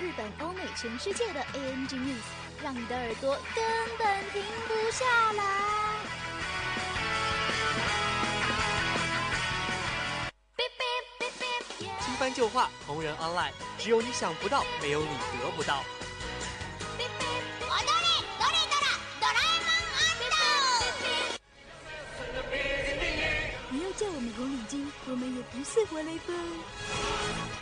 日本、欧美、全世界的 ANG News，让你的耳朵根本停不下来。新番旧话，同人 online，只有你想不到，没有你得不到。不要叫我们红领巾，我们也不是活雷锋。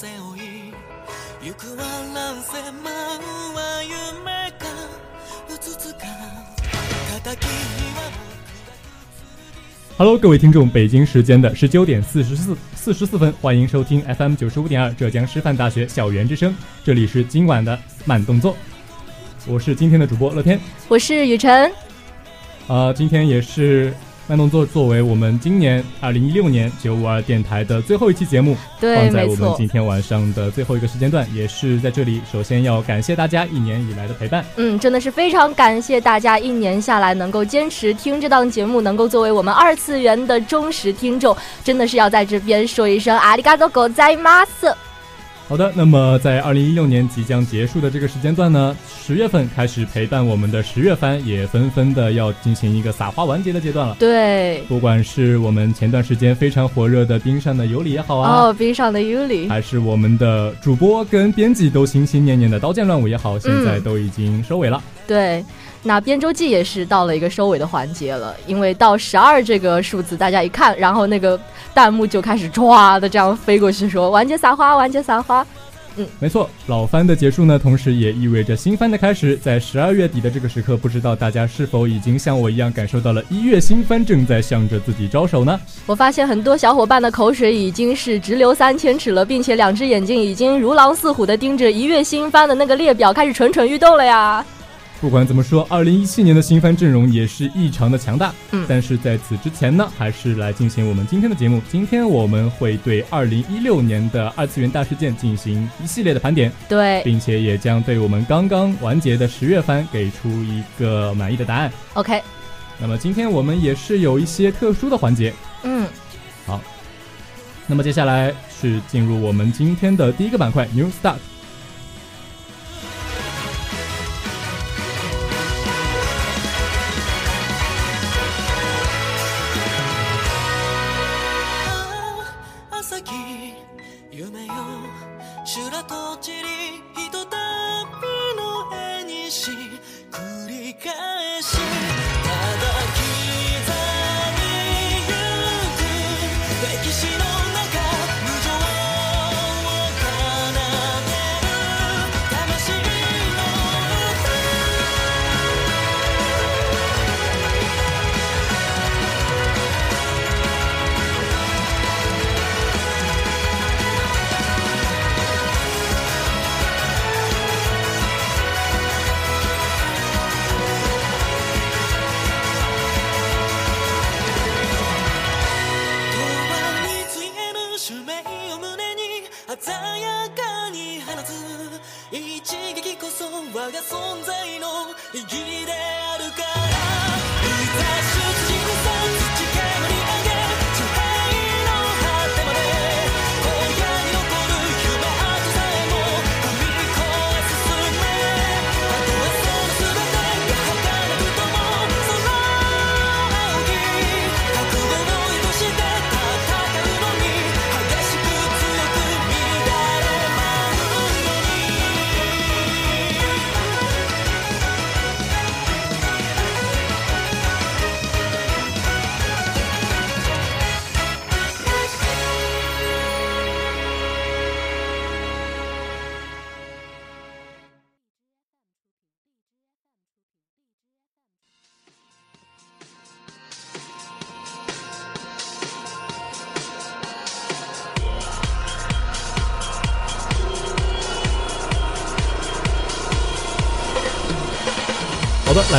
背負い行くは乱世舞うは夢かうつつか敵には Hello，各位听众，北京时间的十九点四十四四十四分，欢迎收听 FM 九十五点二浙江师范大学校园之声，这里是今晚的慢动作，我是今天的主播乐天。我是雨辰，啊，今天也是 慢动作作为我们今年二零一六年九五二电台的最后一期节目，对放在我们今天晚上的最后一个时间段，也是在这里，首先要感谢大家一年以来的陪伴。嗯，真的是非常感谢大家一年下来能够坚持听这档节目，能够作为我们二次元的忠实听众，真的是要在这边说一声阿里嘎多狗在马斯。好的，那么在二零一六年即将结束的这个时间段呢，十月份开始陪伴我们的十月番也纷纷的要进行一个撒花完结的阶段了。对，不管是我们前段时间非常火热的冰上的尤里也好啊，哦，冰上的尤里，还是我们的主播跟编辑都心心念念的刀剑乱舞也好，现在都已经收尾了。对。那编周记也是到了一个收尾的环节了，因为到十二这个数字，大家一看，然后那个弹幕就开始唰的这样飞过去说完结撒花，完结撒花。嗯没错，老番的结束呢，同时也意味着新番的开始。在十二月底的这个时刻，不知道大家是否已经像我一样感受到了一月新番正在向着自己招手呢？我发现很多小伙伴的口水已经是直流三千尺了，并且两只眼睛已经如狼似虎的盯着一月新番的那个列表，开始蠢蠢欲动了呀！不管怎么说，二零一七年的新番阵容也是异常的强大。嗯但是在此之前呢，还是来进行我们今天的节目。今天我们会对二零一六年的二次元大事件进行一系列的盘点，对并且也将对我们刚刚完结的十月番给出一个满意的答案。，OK，那么今天我们也是有一些特殊的环节。嗯，好那么接下来是进入我们今天的第一个板块 New Start。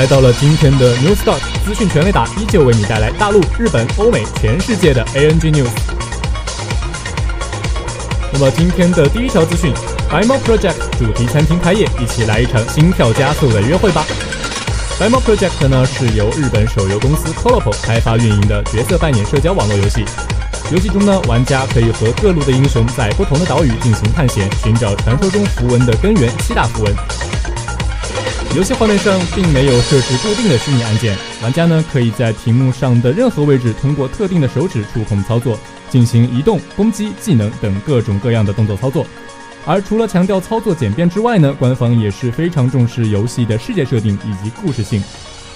来到了今天的 New Start 资讯全雷达，依旧为你带来大陆、日本、欧美、全世界的 ANG News。那么今天的第一条资讯，白猫 Project 主题餐厅开业，一起来一场心跳加速的约会吧。白猫 Project 呢是由日本手游公司 Colopo 开发运营的角色扮演社交网络游戏。游戏中呢，玩家可以和各路的英雄在不同的岛屿进行探险，寻找传说中符文的根源——七大符文。游戏画面上并没有设置固定的虚拟按键，玩家呢可以在屏幕上的任何位置通过特定的手指触控操作，进行移动、攻击、技能等各种各样的动作操作。而除了强调操作简便之外呢，官方也是非常重视游戏的世界设定以及故事性。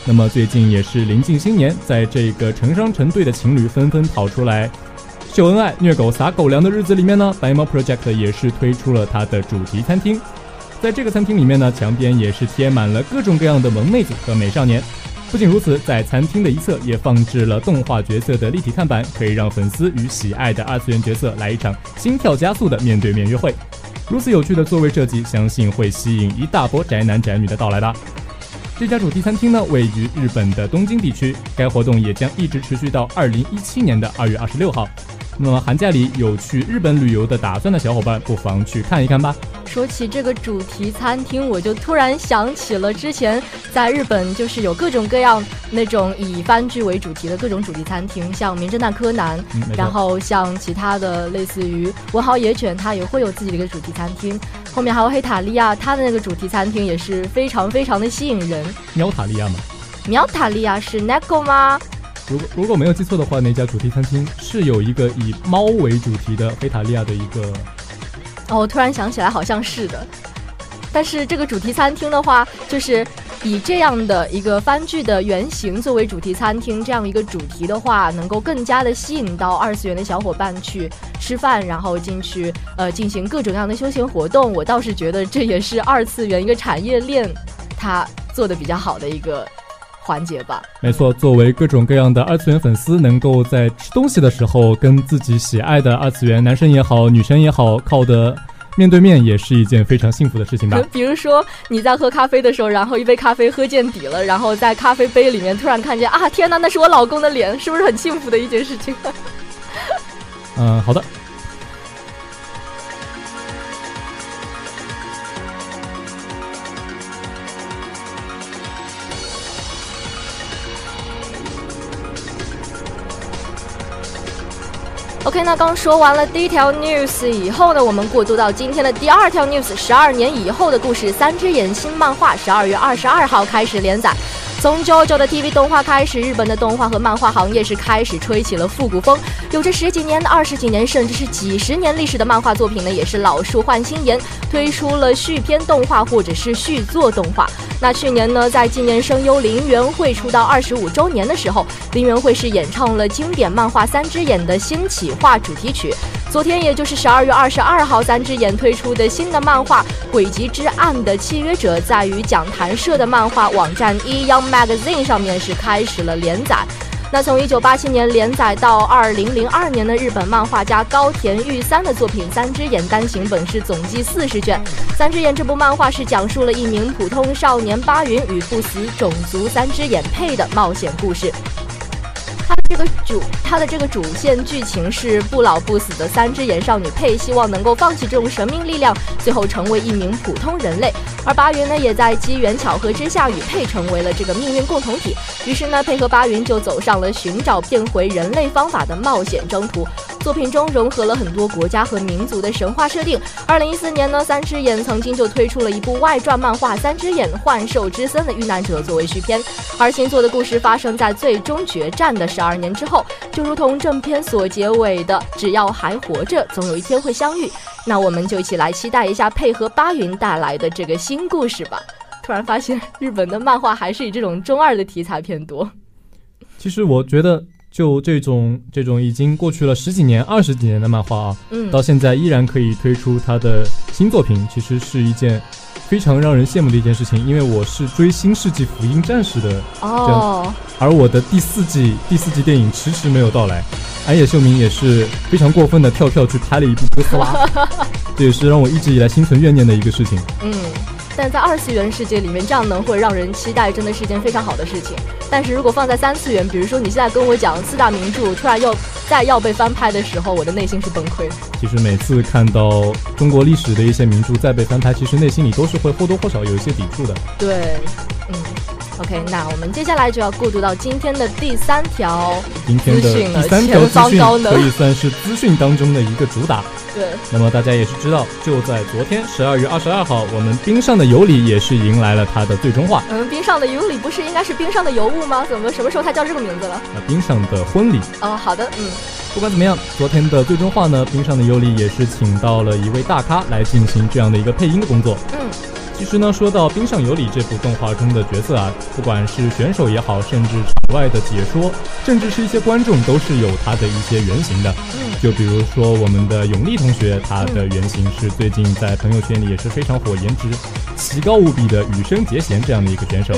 那么最近也是临近新年，在这个成双成对的情侣纷纷跑出来。秀恩爱、虐狗、撒狗粮的日子里面呢，白猫 Project 也是推出了它的主题餐厅。在这个餐厅里面呢，墙边也是贴满了各种各样的萌妹子和美少年。不仅如此，在餐厅的一侧也放置了动画角色的立体看板，可以让粉丝与喜爱的二次元角色来一场心跳加速的面对面约会。如此有趣的座位设计，相信会吸引一大波宅男宅女的到来吧。这家主题餐厅呢，位于日本的东京地区，该活动也将一直持续到二零一七年的二月二十六号。那么寒假里有去日本旅游的打算的小伙伴，不妨去看一看吧。说起这个主题餐厅，我就突然想起了之前在日本，就是有各种各样那种以番剧为主题的各种主题餐厅，像《名侦探柯南》，然后像其他的类似于《文豪野犬》，它也会有自己的一个主题餐厅。后面还有黑塔利亚，它的那个主题餐厅也是非常非常的吸引人。喵塔利亚吗？喵塔利亚是 Neko 吗？如果如果没有记错的话，那家主题餐厅是有一个以猫为主题的黑塔利亚的一个。哦，我突然想起来，好像是的。但是这个主题餐厅的话，就是以这样的一个番剧的原型作为主题餐厅，这样一个主题的话，能够更加的吸引到二次元的小伙伴去吃饭，然后进去呃进行各种各样的休闲活动。我倒是觉得这也是二次元一个产业链它做的比较好的一个。环节吧，没错。作为各种各样的二次元粉丝，能够在吃东西的时候跟自己喜爱的二次元男生也好、女生也好靠的面对面，也是一件非常幸福的事情吧。比如说你在喝咖啡的时候，然后一杯咖啡喝见底了，然后在咖啡杯里面突然看见啊，天哪，那是我老公的脸，是不是很幸福的一件事情？嗯，好的。OK，那刚说完了第一条 news 以后呢，我们过渡到今天的第二条 news。十二年以后的故事，《三只眼》新漫画十二月二十二号开始连载。从 JoJo 的 TV 动画开始，日本的动画和漫画行业是开始吹起了复古风。有着十几年、二十几年，甚至是几十年历史的漫画作品呢，也是老树换新颜，推出了续篇动画或者是续作动画。那去年呢，在纪念声优林元惠出道二十五周年的时候，林元惠是演唱了经典漫画《三只眼》的新企划主题曲。昨天，也就是十二月二十二号，三只眼推出的新的漫画《诡极之暗的契约者》在于讲谈社的漫画网站一 Young Magazine 上面是开始了连载。那从一九八七年连载到二零零二年的日本漫画家高田裕三的作品《三只眼》单行本是总计四十卷。《三只眼》这部漫画是讲述了一名普通少年八云与不死种族三只眼配的冒险故事。这个主，它的这个主线剧情是不老不死的三只眼少女佩希望能够放弃这种神秘力量，最后成为一名普通人类。而八云呢，也在机缘巧合之下与佩成为了这个命运共同体。于是呢，佩和八云就走上了寻找变回人类方法的冒险征途。作品中融合了很多国家和民族的神话设定。二零一四年呢，三只眼曾经就推出了一部外传漫画《三只眼幻兽之森的遇难者》作为续篇。而新作的故事发生在最终决战的十二年之后，就如同正片所结尾的“只要还活着，总有一天会相遇”。那我们就一起来期待一下配合八云带来的这个新故事吧。突然发现，日本的漫画还是以这种中二的题材偏多。其实我觉得。就这种这种已经过去了十几年、二十几年的漫画啊，嗯，到现在依然可以推出它的新作品，其实是一件非常让人羡慕的一件事情。因为我是追《新世纪福音战士》的哦，而我的第四季第四季电影迟迟没有到来，安野秀明也是非常过分的跳票去拍了一部哥斯拉，这也是让我一直以来心存怨念的一个事情。嗯，但在二次元世界里面，这样能会让人期待，真的是一件非常好的事情。但是如果放在三次元，比如说你现在跟我讲四大名著突然又再要被翻拍的时候，我的内心是崩溃的。其实每次看到中国历史的一些名著再被翻拍，其实内心里都是会或多或少有一些抵触的。对，嗯。OK，那我们接下来就要过渡到今天的第三条今天的第三条资讯可以算是资讯当中的一个主打。对。那么大家也是知道，就在昨天十二月二十二号，我们冰上的尤里也是迎来了它的最终化。嗯，冰上的尤里不是应该是冰上的尤物吗？怎么什么时候它叫这个名字了？啊，冰上的婚礼。哦，好的，嗯。不管怎么样，昨天的最终话呢，冰上的尤里也是请到了一位大咖来进行这样的一个配音的工作。嗯。其实呢，说到《冰上有里》这部动画中的角色啊，不管是选手也好，甚至场外的解说，甚至是一些观众，都是有他的一些原型的。就比如说我们的永利同学，他的原型是最近在朋友圈里也是非常火、颜值奇高无比的羽生结弦这样的一个选手。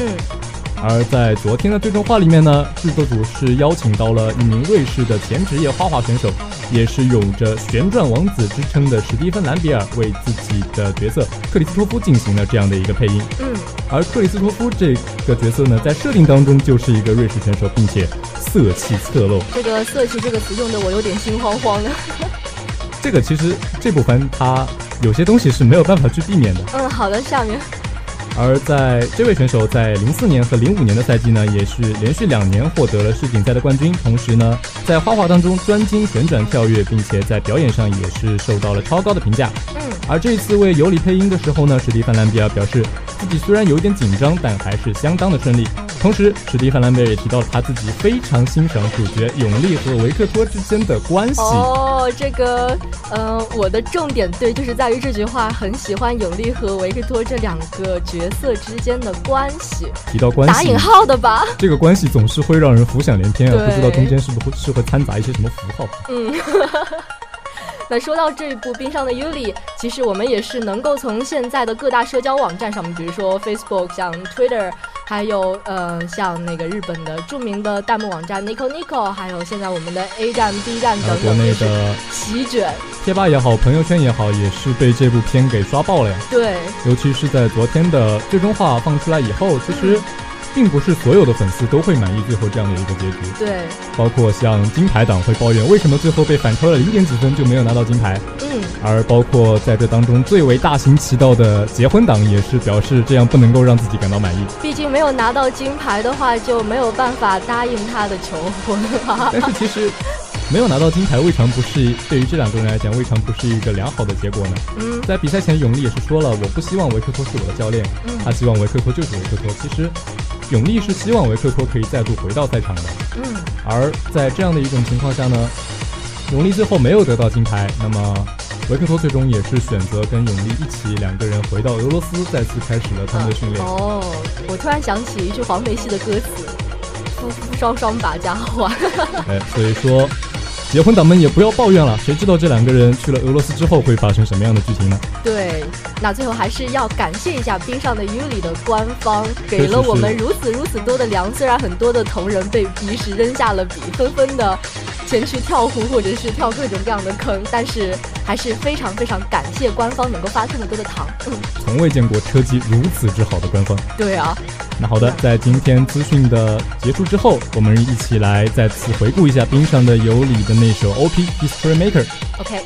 嗯。而在昨天的最终话里面呢，制作组是邀请到了一名瑞士的前职业花滑选手，也是有着“旋转王子”之称的史蒂芬·兰比尔，为自己的角色克里斯托夫进行了这样的一个配音。嗯，而克里斯托夫这个角色呢，在设定当中就是一个瑞士选手，并且色气侧漏。这个“色气”这个词用的我有点心慌慌的。这个其实这部分它有些东西是没有办法去避免的。嗯，好的，下面。而在这位选手在零四年和零五年的赛季呢，也是连续两年获得了世锦赛的冠军。同时呢，在花滑当中专精旋转跳跃，并且在表演上也是受到了超高的评价。嗯，而这一次为尤里配音的时候呢，史蒂芬·兰比尔表示自己虽然有点紧张，但还是相当的顺利。同时，史蒂芬·兰贝尔也提到了他自己非常欣赏主角永利和维克托之间的关系。哦，这个，嗯，我的重点对就是在于这句话，很喜欢永利和维克托这两个角色之间的关系。提到关系，打引号的吧？这个关系总是会让人浮想联翩啊，不知道中间是不是会是会掺杂一些什么符号？嗯。那说到这一部《冰上的尤里》，其实我们也是能够从现在的各大社交网站上面，比如说 Facebook、像 Twitter，还有呃像那个日本的著名的弹幕网站 Nico Nico，还有现在我们的 A 站、B 站等等，国内的席卷贴吧也好，朋友圈也好，也是被这部片给刷爆了呀。对，尤其是在昨天的最终话放出来以后，其实。并不是所有的粉丝都会满意最后这样的一个结局，对，包括像金牌党会抱怨为什么最后被反超了零点几分就没有拿到金牌，嗯，而包括在这当中最为大行其道的结婚党也是表示这样不能够让自己感到满意，毕竟没有拿到金牌的话就没有办法答应他的求婚了，但是其实。没有拿到金牌，未尝不是对于这两个人来讲，未尝不是一个良好的结果呢。嗯，在比赛前，永利也是说了，我不希望维克托是我的教练，他希望维克托就是维克托。其实，永利是希望维克托可以再度回到赛场的。嗯，而在这样的一种情况下呢，永利最后没有得到金牌，那么维克托最终也是选择跟永利一起两个人回到俄罗斯，再次开始了他们的训练。哦，我突然想起一句黄梅戏的歌词：夫夫双双把家还。哎，所以说。结婚党们也不要抱怨了，谁知道这两个人去了俄罗斯之后会发生什么样的剧情呢？对，那最后还是要感谢一下冰上的尤里的官方，给了我们如此如此多的粮。虽然很多的同仁被逼时扔下了笔，纷纷的前去跳湖或者是跳各种各样的坑，但是还是非常非常感谢官方能够发这么多的糖。从未见过车技如此之好的官方。对啊。那好的，在今天资讯的结束之后，我们一起来再次回顾一下冰上的尤里的那首 OP History Maker。OK。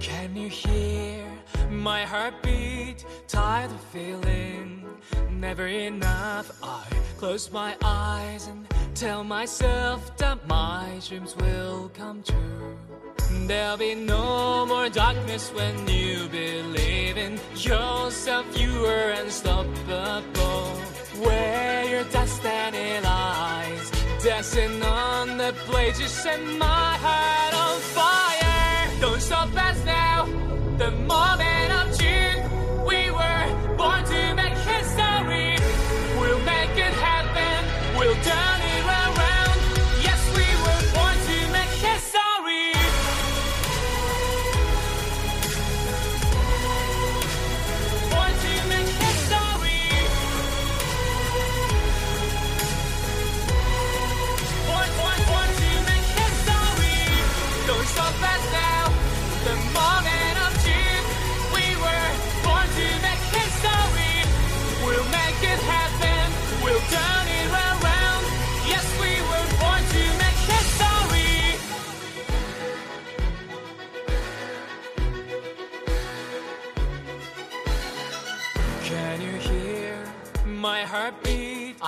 Can you hear my heartbeat? Tired of feeling never enough. I close my eyes and tell myself that my dreams will come true. There'll be no more darkness when you believe in yourself. You are unstoppable. Where your destiny lies, dancing on the blade, you set my heart on fire. Don't stop us now. The moment of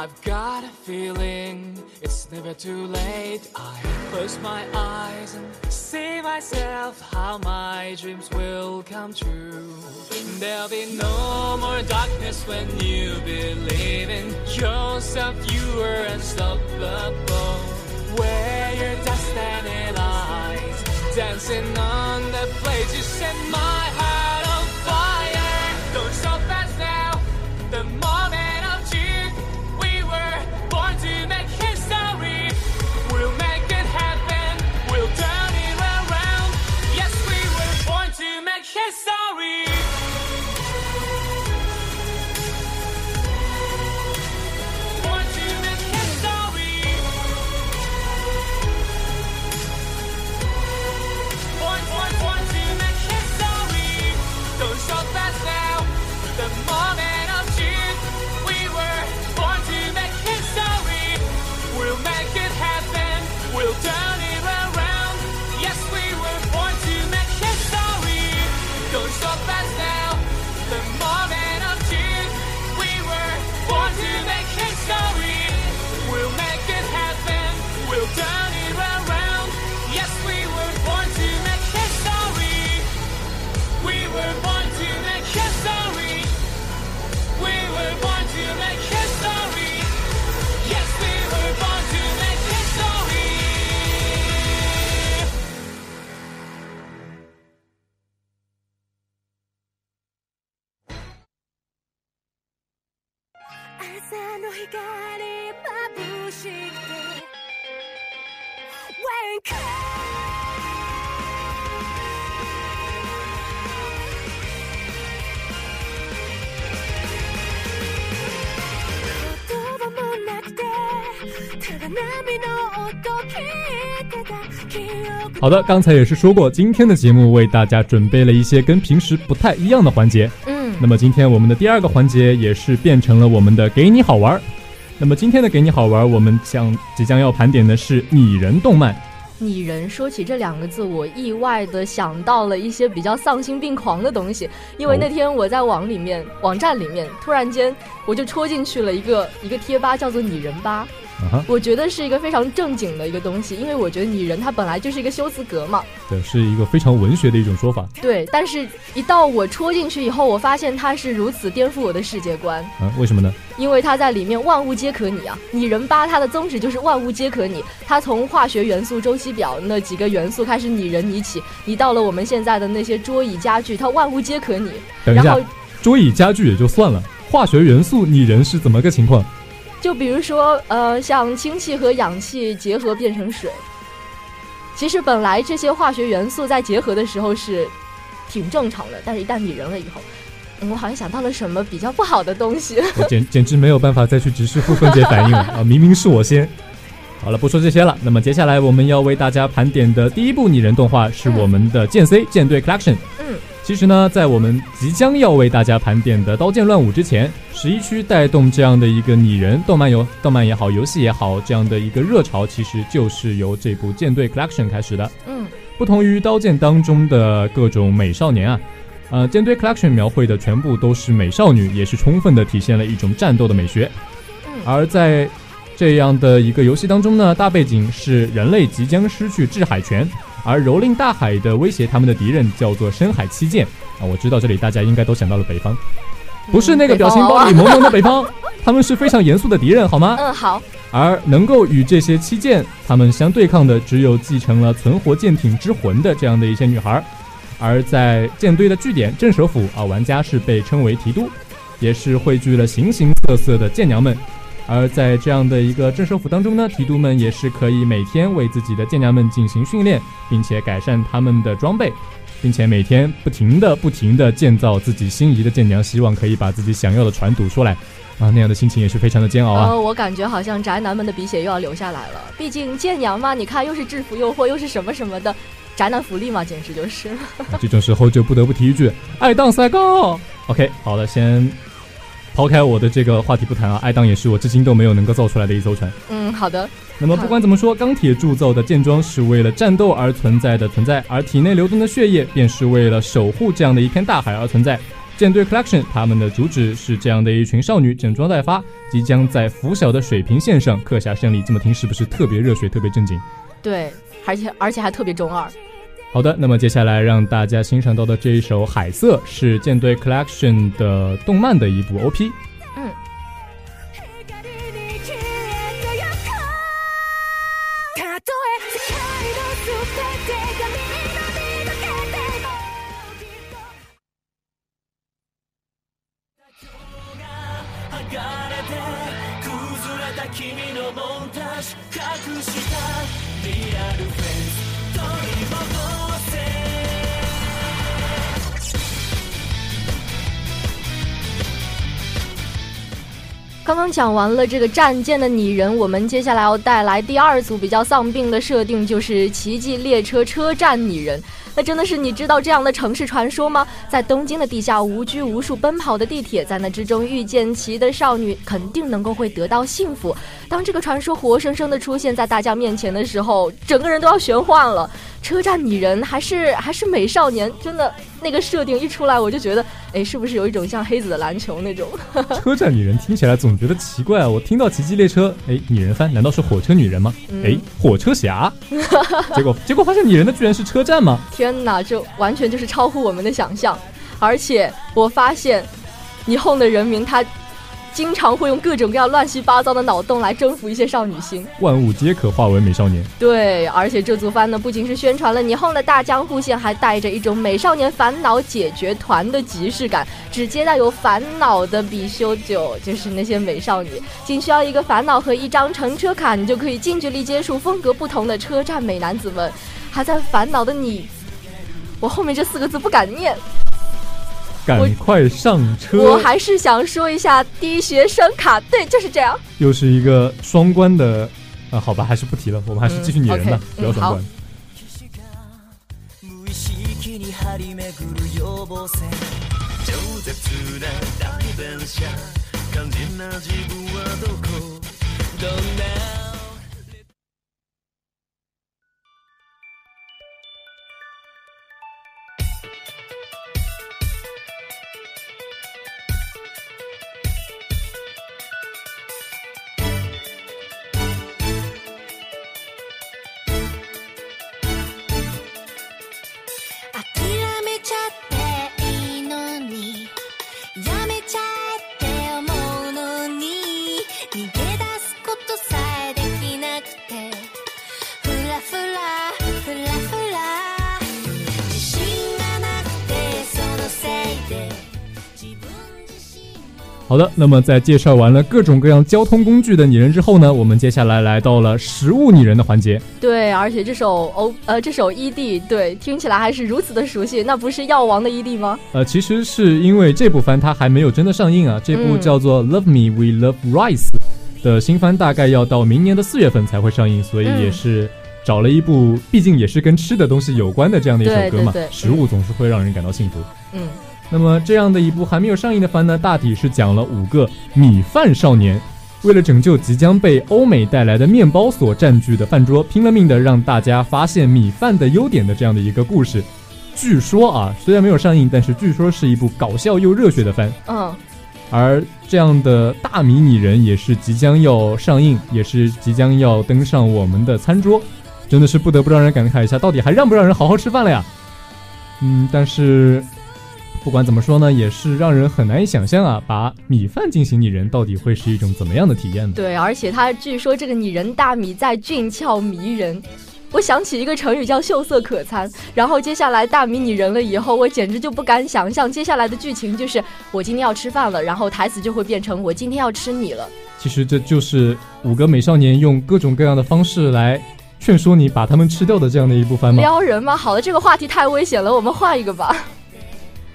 I've got a feeling it's never too late. I close my eyes and see myself how my dreams will come true. There'll be no more darkness when you believe in yourself. You are unstoppable. Where your destiny lies, dancing on the blade, you set my heart She's sorry. 好的，刚才也是说过，今天的节目为大家准备了一些跟平时不太一样的环节。嗯，那么今天我们的第二个环节也是变成了我们的“给你好玩儿”。那么今天的“给你好玩儿”，我们将即将要盘点的是拟人动漫。拟人说起这两个字，我意外的想到了一些比较丧心病狂的东西，因为哦那天我在网里面、网站里面，突然间我就戳进去了一个一个贴吧，叫做拟人吧。我觉得是一个非常正经的一个东西，因为我觉得拟人它本来就是一个修辞格嘛，对，是一个非常文学的一种说法。对。但是，一到我戳进去以后，我发现它是如此颠覆我的世界观，啊，为什么呢？因为它在里面万物皆可拟啊。拟人吧它的宗旨就是万物皆可拟，它从化学元素周期表那几个元素开始拟人拟起，拟到了我们现在的那些桌椅家具，它万物皆可拟。等一下然后，桌椅家具也就算了，化学元素拟人是怎么个情况？就比如说，呃，像氢气和氧气结合变成水。其实本来这些化学元素在结合的时候是挺正常的，但是一旦拟人了以后，嗯我好像想到了什么比较不好的东西。我简简直没有办法再去直视负分解反应了啊！明明是我先。好了，不说这些了。那么接下来我们要为大家盘点的第一部拟人动画是我们的《剑 C 舰队 Collection》。嗯，其实呢，在我们即将要为大家盘点的《刀剑乱舞》之前，十一区带动这样的一个拟人动漫游动漫也好，游戏也好，这样的一个热潮，其实就是由这部《舰队 Collection》开始的。嗯，不同于《刀剑》当中的各种美少年啊，呃，《舰队 Collection》描绘的全部都是美少女，也是充分的体现了一种战斗的美学。嗯而在这样的一个游戏当中呢，大背景是人类即将失去制海权，而蹂躏大海的威胁他们的敌人叫做深海七剑啊。我知道这里大家应该都想到了北方，不是那个表情包里萌萌的北方，他们是非常严肃的敌人，好吗？嗯，好，而能够与这些七剑他们相对抗的，只有继承了存活舰艇之魂的这样的一些女孩儿。而在舰队的据点镇守府啊，玩家是被称为提督，也是汇聚了形形色色的舰娘们。而在这样的一个镇守府当中呢，提督们也是可以每天为自己的舰娘们进行训练，并且改善他们的装备，并且每天不停的、不停的建造自己心仪的舰娘，希望可以把自己想要的船堵出来。啊，那样的心情也是非常的煎熬啊。呃，我感觉好像宅男们的鼻血又要流下来了。毕竟舰娘嘛，你看又是制服诱惑，又是什么什么的，宅男福利嘛，简直就是。这种时候就不得不提一句：爱当赛高。OK，好了，先抛开我的这个话题不谈啊，爱当也是我至今都没有能够造出来的一艘船。嗯，好的。那么不管怎么说，钢铁铸造的舰装是为了战斗而存在的存在，而体内流动的血液便是为了守护这样的一片大海而存在。舰队 Collection 他们的主旨是这样的一群少女整装待发，即将在拂晓的水平线上刻下胜利。这么听是不是特别热血、特别正经？对，而且而且还特别中二。好的，那么接下来让大家欣赏到的这一首《海色》是舰队 Collection 的动漫的一部 OP。嗯。刚刚讲完了这个战舰的拟人，我们接下来要带来第二组比较丧病的设定，就是奇迹列车车站拟人。那真的是你知道这样的城市传说吗？在东京的地下无拘无束奔跑的地铁，在那之中遇见奇的少女，肯定能够会得到幸福。当这个传说活生生的出现在大家面前的时候，整个人都要玄幻了。车站拟人还是还是美少年，真的那个设定一出来，我就觉得，哎，是不是有一种像黑子的篮球那种？车站拟人听起来总觉得奇怪啊！我听到奇迹列车，哎，拟人番难道是火车女人吗？哎，火车侠，结果结果发现拟人的居然是车站吗？天哪，这完全就是超乎我们的想象！而且我发现，霓虹的人民他。经常会用各种各样乱七八糟的脑洞来征服一些少女心，万物皆可化为美少年。对，而且这组番呢，不仅是宣传了霓虹的大江户线，还带着一种美少年烦恼解决团的即视感。只接待有烦恼的比修九，就是那些美少女，仅需要一个烦恼和一张乘车卡，你就可以近距离接触风格不同的车站美男子们。还在烦恼的你，我后面这四个字不敢念。赶快上车！我还是想说一下低学生卡，对，就是这样。又是一个双关的，啊，好吧，还是不提了，我们还是继续拟人吧，不要双关。好的，那么在介绍完了各种各样交通工具的拟人之后呢，我们接下来来到了食物拟人的环节。对，而且这首 O 呃这首 ED 对听起来还是如此的熟悉，那不是药王的 ED 吗？呃，其实是因为这部番它还没有真的上映啊，这部叫做 Love Me We Love Rice 的新番大概要到明年的四月份才会上映，所以也是找了一部毕竟也是跟吃的东西有关的这样的一首歌嘛，食物总是会让人感到幸福。嗯。那么这样的一部还没有上映的番呢，大体是讲了五个米饭少年，为了拯救即将被欧美带来的面包所占据的饭桌，拼了命的让大家发现米饭的优点的这样的一个故事。据说啊，虽然没有上映，但是据说是一部搞笑又热血的番。嗯。而这样的大迷你人也是即将要上映，也是即将要登上我们的餐桌，真的是不得不让人感慨一下，到底还让不让人好好吃饭了呀？嗯，但是。不管怎么说呢，也是让人很难以想象啊！把米饭进行拟人，到底会是一种怎么样的体验呢？对，而且他据说这个拟人大米在俊俏迷人，我想起一个成语叫秀色可餐。然后接下来大米拟人了以后，我简直就不敢想象接下来的剧情就是我今天要吃饭了，然后台词就会变成我今天要吃你了。其实这就是五个美少年用各种各样的方式来劝说你把他们吃掉的这样的一部番吗？撩人吗？好了，这个话题太危险了，我们换一个吧。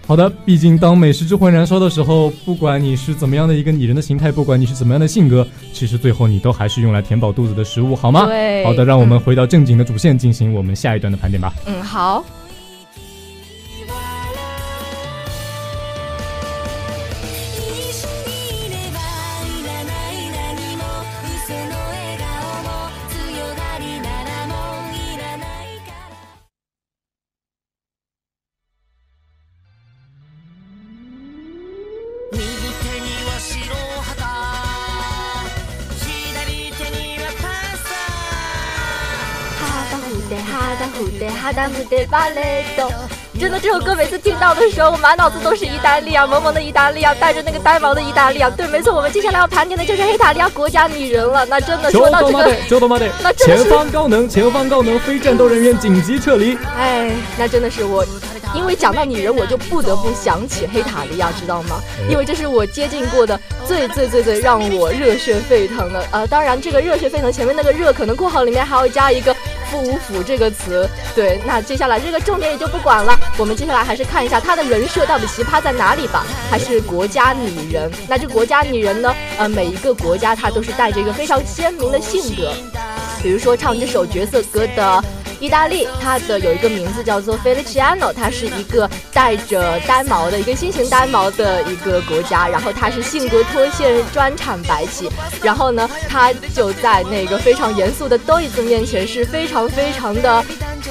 好的，毕竟当美食之魂燃烧的时候，不管你是怎么样的一个拟人的形态，不管你是怎么样的性格，其实最后你都还是用来填饱肚子的食物，好吗？对。好的，让我们回到正经的主线，进行我们下一段的盘点吧。嗯，好。哈达蝴蝶芭蕾豆。真的，这首歌每次听到的时候，我满脑子都是意大利啊，萌萌的意大利啊，带着那个呆毛的意大利啊。对，没错，我们接下来要盘点的就是黑塔利亚国家女人了。那真的说到这个，那前方高能，前方高能，非战斗人员紧急撤离。哎，那真的是我。因为讲到女人，我就不得不想起黑塔利亚，知道吗？因为这是我接近过的最最最最让我热血沸腾的。呃，当然这个热血沸腾前面那个热，可能括号里面还要加一个“负无腐”这个词。对，那接下来这个重点也就不管了。我们接下来还是看一下她的人设到底奇葩在哪里吧。还是国家女人。那这国家女人呢？呃，每一个国家她都是带着一个非常鲜明的性格。比如说唱这首角色歌的。意大利，它的有一个名字叫做 Feliciano，它是一个带着单毛的一个新型单毛的一个国家，然后它是性格脱线，专产白起，然后呢，它就在那个非常严肃的 d o i 面前是非常非常的，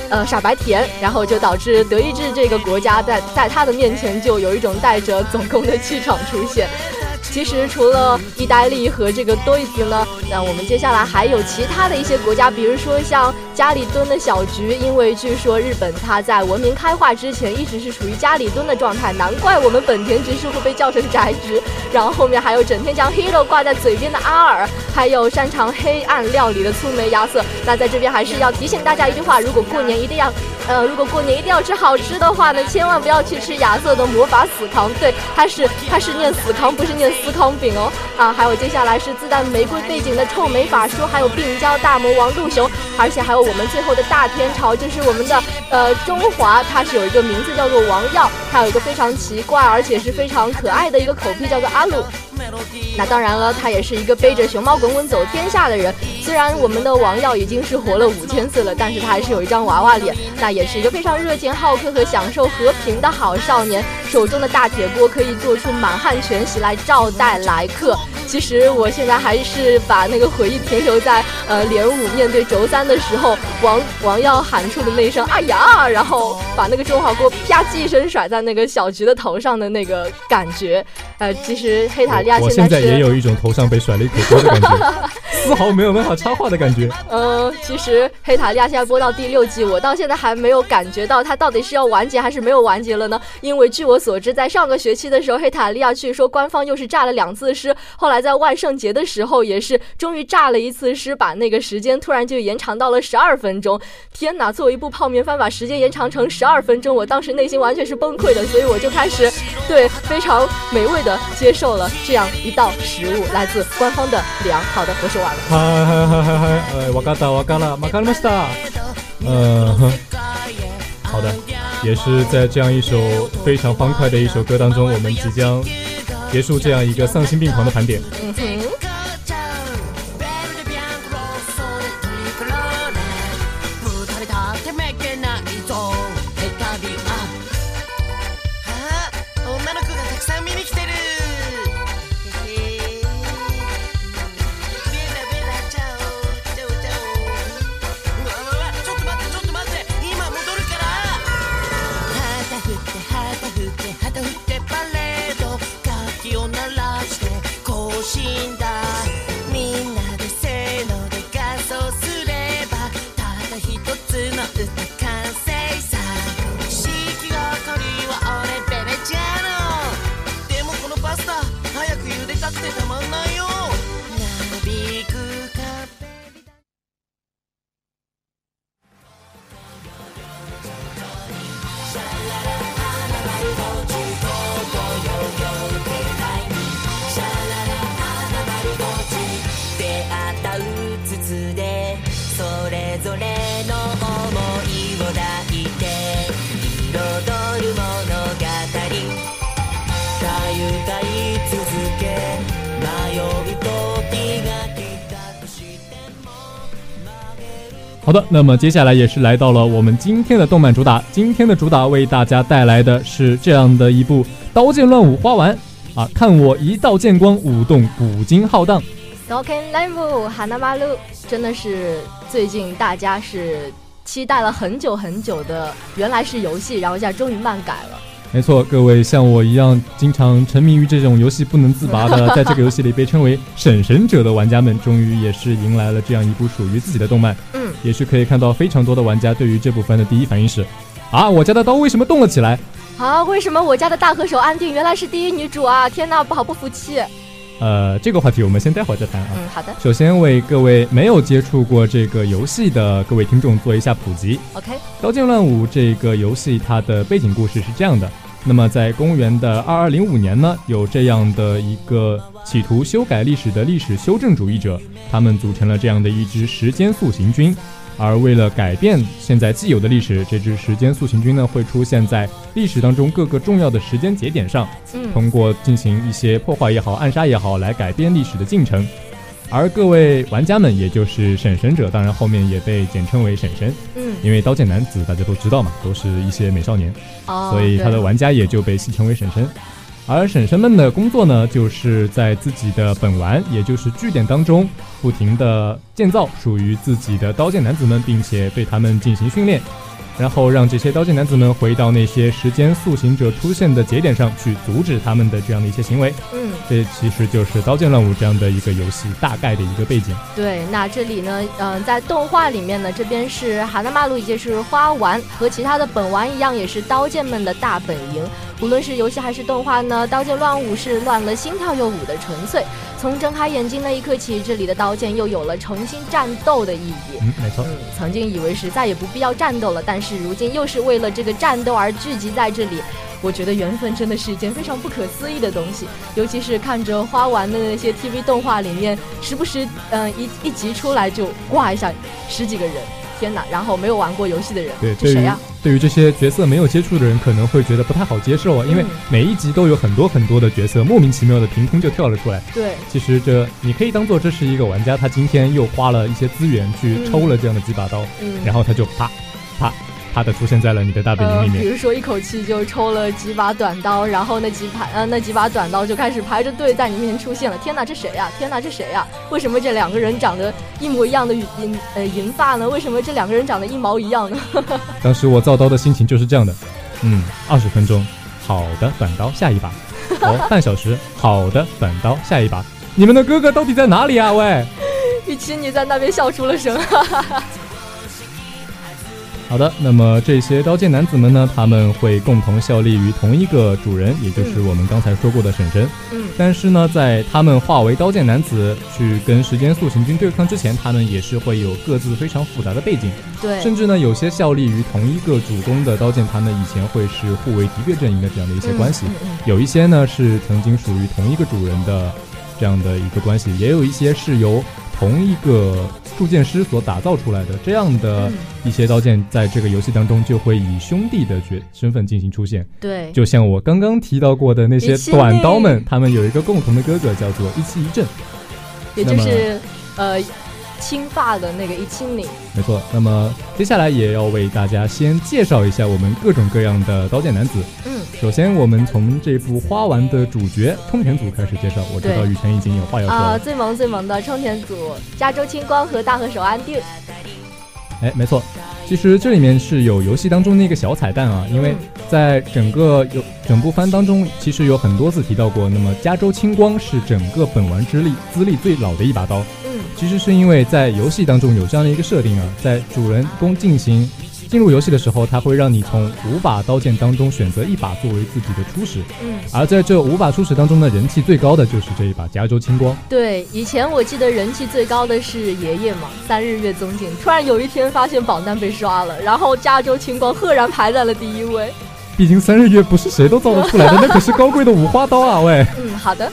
呃傻白甜，然后就导致德意志这个国家在在他的面前就有一种带着总攻的气场出现。其实除了意大利和这个多伊兹呢，那我们接下来还有其他的一些国家，比如说像家里蹲的小菊，因为据说日本它在文明开化之前一直是处于家里蹲的状态，难怪我们本田直树会被叫成宅直。然后后面还有整天将 hero 挂在嘴边的阿尔，还有擅长黑暗料理的粗眉亚瑟。那在这边还是要提醒大家一句话：如果过年一定要。呃，如果过年一定要吃好吃的话呢，千万不要去吃亚瑟的魔法死扛，对，他是他是念死扛，不是念司康饼哦。啊，还有接下来是自带玫瑰背景的臭美法术，还有病娇大魔王陆雄，而且还有我们最后的大天朝，就是我们的呃中华，它是有一个名字叫做王耀，它有一个非常奇怪而且是非常可爱的一个口癖，叫做阿鲁。那当然了，他也是一个背着熊猫滚滚走天下的人。虽然我们的王耀已经是活了五千岁了，但是他还是有一张娃娃脸。那也是一个非常热情好客和享受和平的好少年，手中的大铁锅可以做出满汉全席来招待来客。其实我现在还是把那个回忆停留在呃连五面对轴三的时候，王王耀喊出的那一声“哎呀”，然后把那个中华锅啪叽一声甩在那个小菊的头上的那个感觉。呃，其实黑塔利亚现在也有一种头上被甩了一口锅的感觉，丝毫没有办法插话的感觉。嗯，其实黑塔利亚现在播到第六季，我到现在还没有感觉到它到底是要完结还是没有完结了呢？因为据我所知，在上个学期的时候，黑塔利亚据说官方又是炸了两次尸，后来。在万圣节的时候，也是终于炸了一次尸，把那个时间突然就延长到了十二分钟。天哪！作为一部泡面番，把时间延长成十二分钟，我当时内心完全是崩溃的，所以我就开始对非常美味的接受了这样一道食物，来自官方的粮。好的，我说完了。嗨嗨嗨嗨嗨！呃，わかったわかったわかりました。嗯，好的，也是在这样一首非常欢快的一首歌当中，我们即将。结束这样一个丧心病狂的盘点。 好的，那么接下来也是来到了我们今天的动漫主打。今天的主打为大家带来的是这样的一部《刀剑乱舞花丸》啊，看我一道剑光舞动古今浩荡。刀剑乱舞哈娜马路真的是最近大家是 期待了很久很久的，原来是游戏，然后现在终于漫改了。没错，各位像我一样经常沉迷于这种游戏不能自拔的，在这个游戏里被称为“审神者”的玩家们，终于也是迎来了这样一部属于自己的动漫。嗯，也是可以看到非常多的玩家对于这部番的第一反应是：啊，我家的刀为什么动了起来？啊，为什么我家的大和手安定原来是第一女主啊？天哪，不好不服气。呃，这个话题我们先待会儿再谈啊。嗯，好的首先为各位没有接触过这个游戏的各位听众做一下普及，，OK，《刀剑乱舞》这个游戏它的背景故事是这样的。那么在公元的二二零五年呢，有这样的一个企图修改历史的历史修正主义者，他们组成了这样的一支时间塑形军。而为了改变现在既有的历史，这支时间速行军呢会出现在历史当中各个重要的时间节点上，嗯，通过进行一些破坏也好、暗杀也好，来改变历史的进程。而各位玩家们，也就是审神者，当然后面也被简称为审神，嗯，因为刀剑男子大家都知道嘛，都是一些美少年，哦，所以他的玩家也就被戏称为审神。而婶婶们的工作呢，就是在自己的本丸，也就是据点当中，不停的建造属于自己的刀剑男子们，并且对他们进行训练，然后让这些刀剑男子们回到那些时间塑形者出现的节点上去，阻止他们的这样的一些行为。嗯，这其实就是《刀剑乱舞》这样的一个游戏大概的一个背景。对，那这里呢，嗯、在动画里面呢，这边是哈纳马路，也就是花丸，和其他的本丸一样，也是刀剑们的大本营。无论是游戏还是动画呢，刀剑乱舞是乱了心跳又舞的纯粹。从睁开眼睛那一刻起，这里的刀剑又有了重新战斗的意义。嗯，没错。嗯，曾经以为是再也不必要战斗了，但是如今又是为了这个战斗而聚集在这里。我觉得缘分真的是一件非常不可思议的东西，尤其是看着花丸的那些 TV 动画里面，时不时嗯、呃一一集出来就挂一下十几个人，天哪！然后没有玩过游戏的人，对，这谁呀、对于这些角色没有接触的人，可能会觉得不太好接受啊，因为嗯每一集都有很多很多的角色，莫名其妙的凭空就跳了出来。对，其实这你可以当做这是一个玩家，他今天又花了一些资源去抽了这样的几把刀，嗯，然后他就啪啪啪的出现在了你的大本营呃，里面。比如说一口气就抽了几把短刀，然后那几排呃那几把短刀就开始排着队在你面前出现了。天哪，这谁呀、天哪，这谁呀、为什么这两个人长得一模一样的银呃银发呢？为什么这两个人长得一毛一样呢？当时我造刀的心情就是这样的，嗯，二十分钟，好的短刀，下一把。哦，半小时，好的短刀，下一把。你们的哥哥到底在哪里啊？喂！雨琦，你在那边笑出了声。好的，那么这些刀剑男子们呢，他们会共同效力于同一个主人，也就是我们刚才说过的婶婶。嗯。但是呢，在他们化为刀剑男子去跟时间速行军对抗之前，他们也是会有各自非常复杂的背景，对，甚至呢，有些效力于同一个主公的刀剑，他们以前会是互为敌对阵营的这样的一些关系。嗯嗯嗯。有一些呢是曾经属于同一个主人的这样的一个关系，也有一些是由同一个铸剑师所打造出来的。这样的嗯一些刀剑在这个游戏当中就会以兄弟的角身份进行出现。对，就像我刚刚提到过的那些短刀们，他们有一个共同的哥哥叫做一期一阵。也就是呃青发的那个一清里。没错，那么接下来也要为大家先介绍一下我们各种各样的刀剑男子。嗯，首先，我们从这部花丸的主角冲田组开始介绍。我知道对雨辰已经有话要说啊、了。最萌最萌的冲田组，加州青光和大和手安定。哎，没错，其实这里面是有游戏当中的一个小彩蛋啊，因为在整个有整部番当中，其实有很多次提到过。那么加州青光是整个本丸之力资历最老的一把刀，嗯其实是因为在游戏当中有这样的一个设定啊，在主人公进行进入游戏的时候，他会让你从五把刀剑当中选择一把作为自己的初始，嗯，而在这五把初始当中呢，人气最高的就是这一把加州青光。对，以前我记得人气最高的是爷爷嘛，三日月宗景。突然有一天发现榜单被刷了，然后加州青光赫然排在了第一位。毕竟三日月不是谁都造得出来的，那可是高贵的五花刀啊，喂！嗯，好的。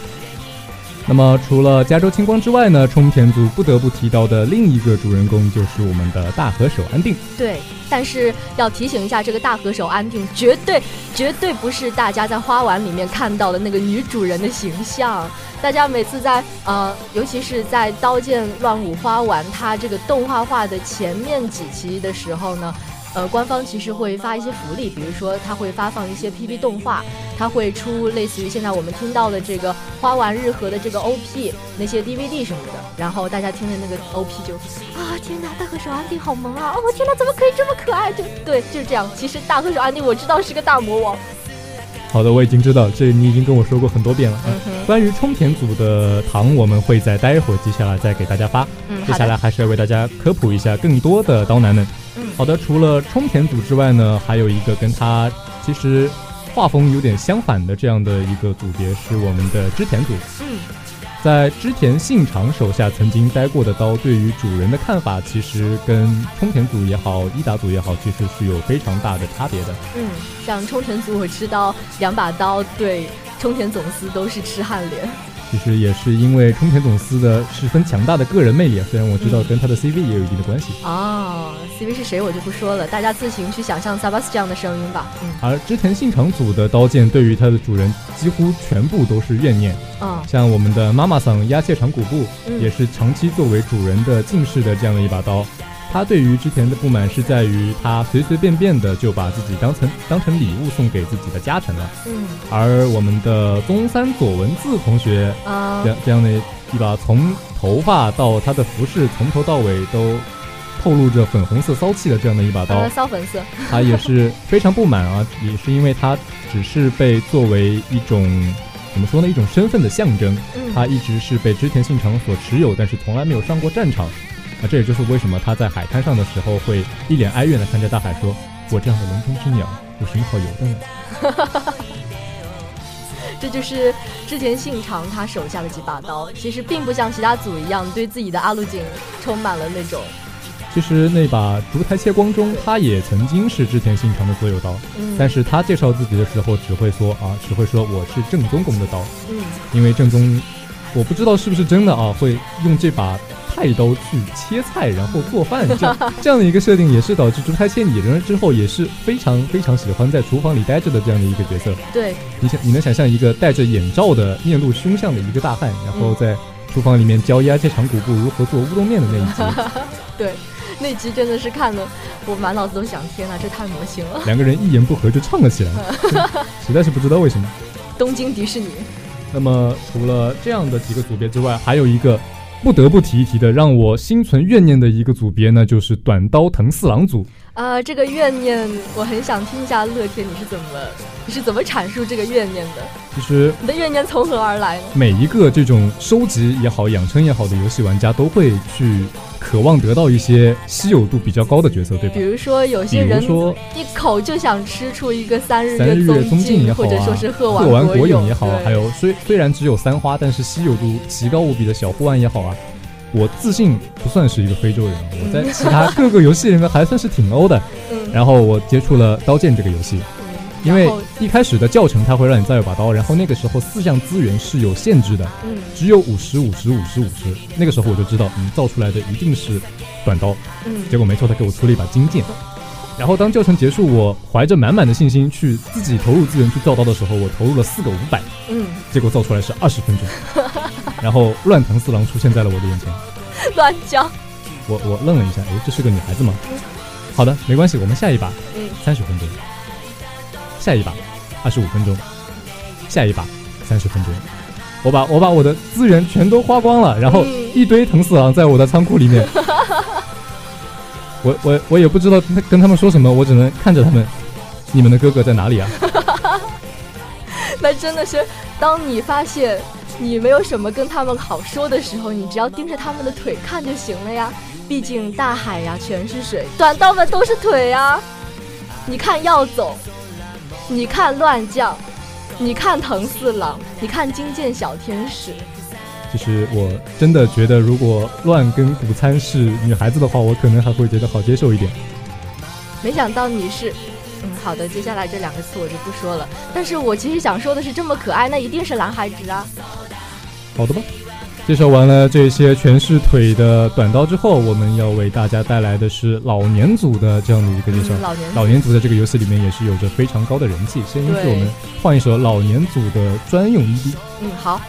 那么除了加州青光之外呢，冲田组不得不提到的另一个主人公就是我们的大和手安定。对，但是要提醒一下，这个大和手安定绝对绝对不是大家在花丸里面看到的那个女主人的形象。大家每次在呃，尤其是在《刀剑乱舞花丸》它这个动画化的前面几期的时候呢。呃，官方其实会发一些福利，比如说它会发放一些 PP 动画，它会出类似于现在我们听到的这个花丸日和的这个 OP 那些 DVD 什么的，然后大家听着那个 OP 就啊天哪，大和手安迪好萌啊！哦天哪，怎么可以这么可爱？就对，就是这样。其实大和手安迪我知道是个大魔王，好的，我已经知道，这你已经跟我说过很多遍了。嗯哼，关于冲田组的糖，我们会在待会儿接下来再给大家发。嗯，接下来，还是要为大家科普一下更多的刀男们。嗯好的，除了冲田组之外呢，还有一个跟他其实画风有点相反的这样的一个组别是我们的织田组。嗯，在织田信长手下曾经待过的刀，对于主人的看法，其实跟冲田组也好，伊达组也好，其实是有非常大的差别的。嗯，像冲田组，我知道两把刀对冲田总司都是痴汉脸。其实也是因为冲田总司的十分强大的个人魅力啊，虽然我知道跟他的 CV 也有一定的关系。哦，CV 是谁我就不说了，大家自行去想象萨巴斯这样的声音吧。嗯而织田信长组的刀剑对于它的主人几乎全部都是怨念，嗯像我们的妈妈桑压切长谷部，嗯也是长期作为主人的近视的这样的一把刀。他对于之前的不满是在于他随随便便的就把自己当成当成礼物送给自己的家臣了。嗯而我们的宗三左文字同学啊这样这样的一把从头发到他的服饰从头到尾都透露着粉红色骚气的这样的一把刀呃，，骚粉色。他也是非常不满啊，也是因为他只是被作为一种怎么说呢，一种身份的象征，嗯，他一直是被织田信长所持有，但是从来没有上过战场。那这也就是为什么他在海滩上的时候会一脸哀怨的看着大海说：“我这样的笼中之鸟有什么好游的呢 这就是之前信长他手下的几把刀，其实并不像其他组一样对自己的阿鲁井充满了那种，？”其实那把烛台切光中，他也曾经是之前信长的所有刀，嗯，但是他介绍自己的时候只会说啊，只会说我是正宗宫的刀，嗯因为正宗，我不知道是不是真的啊，会用这把菜刀去切菜，然后做饭，这样这样的一个设定，也是导致竹台千里人之后也是非常非常喜欢在厨房里待着的这样的一个角色。对，你想，你能想象一个戴着眼罩的面露凶相的一个大汉，然后在厨房里面教压切长骨部如何做乌冬面的那一集，对，那集真的是看了我满脑子都想，天哪，这太魔性了！两个人一言不合就唱了起来，实在是不知道为什么。东京迪士尼，那么除了这样的几个组别之外，还有一个不得不提一提的，让我心存怨念的一个组别呢，就是短刀藤四郎组。啊、这个怨念，我很想听一下乐天你是怎么你是怎么阐述这个怨念的？其实你的怨念从何而来呢？每一个这种收集也好、养成也好的游戏玩家，都会去渴望得到一些稀有度比较高的角色，对吧比？如说有些人如说一口就想吃出一个三日三日月月宗近也好或者说啊，是鹤丸丸果永也好，还有虽虽然只有三花，但是稀有度极高无比的小护腕也好啊。我自信不算是一个非洲人，啊我在其他 各个游戏里面还算是挺欧的。嗯然后我接触了《刀剑》这个游戏，嗯，因为一开始的教程它会让你造一把刀，然后那个时候四项资源是有限制的，嗯只有五十、五十、五十、五十。那个时候我就知道，嗯，造出来的一定是短刀。嗯结果没错，他给我出了一把金剑。然后当教程结束，我怀着满满的信心去自己投入资源去造刀的时候，我投入了四个五百，嗯，结果造出来是二十分钟。然后乱藤四郎出现在了我的眼前，乱讲，我我愣了一下，诶，这是个女孩子吗？好的，没关系，我们下一把嗯三十分钟，下一把二十五分钟，下一把三十分钟。我把我把我的资源全都花光了，然后嗯一堆藤四郎在我的仓库里面。我我我也不知道跟他们说什么，我只能看着他们。你们的哥哥在哪里啊？那真的是，当你发现你没有什么跟他们好说的时候，你只要盯着他们的腿看就行了呀。毕竟大海呀全是水，短道们都是腿呀。你看要走，你看乱将，你看藤四郎，你看金剑小天使。其实我真的觉得，如果乱跟谷参是女孩子的话，我可能还会觉得好接受一点。没想到你是，嗯，好的，接下来这两个词我就不说了。但是我其实想说的是，这么可爱，那一定是男孩子啊。好的吧。介绍完了这些全是腿的短刀之后，我们要为大家带来的是老年组的这样的一个介绍。嗯老年老年组在这个游戏里面也是有着非常高的人气。先允许我们换一首老年组的专用 ED。嗯，好。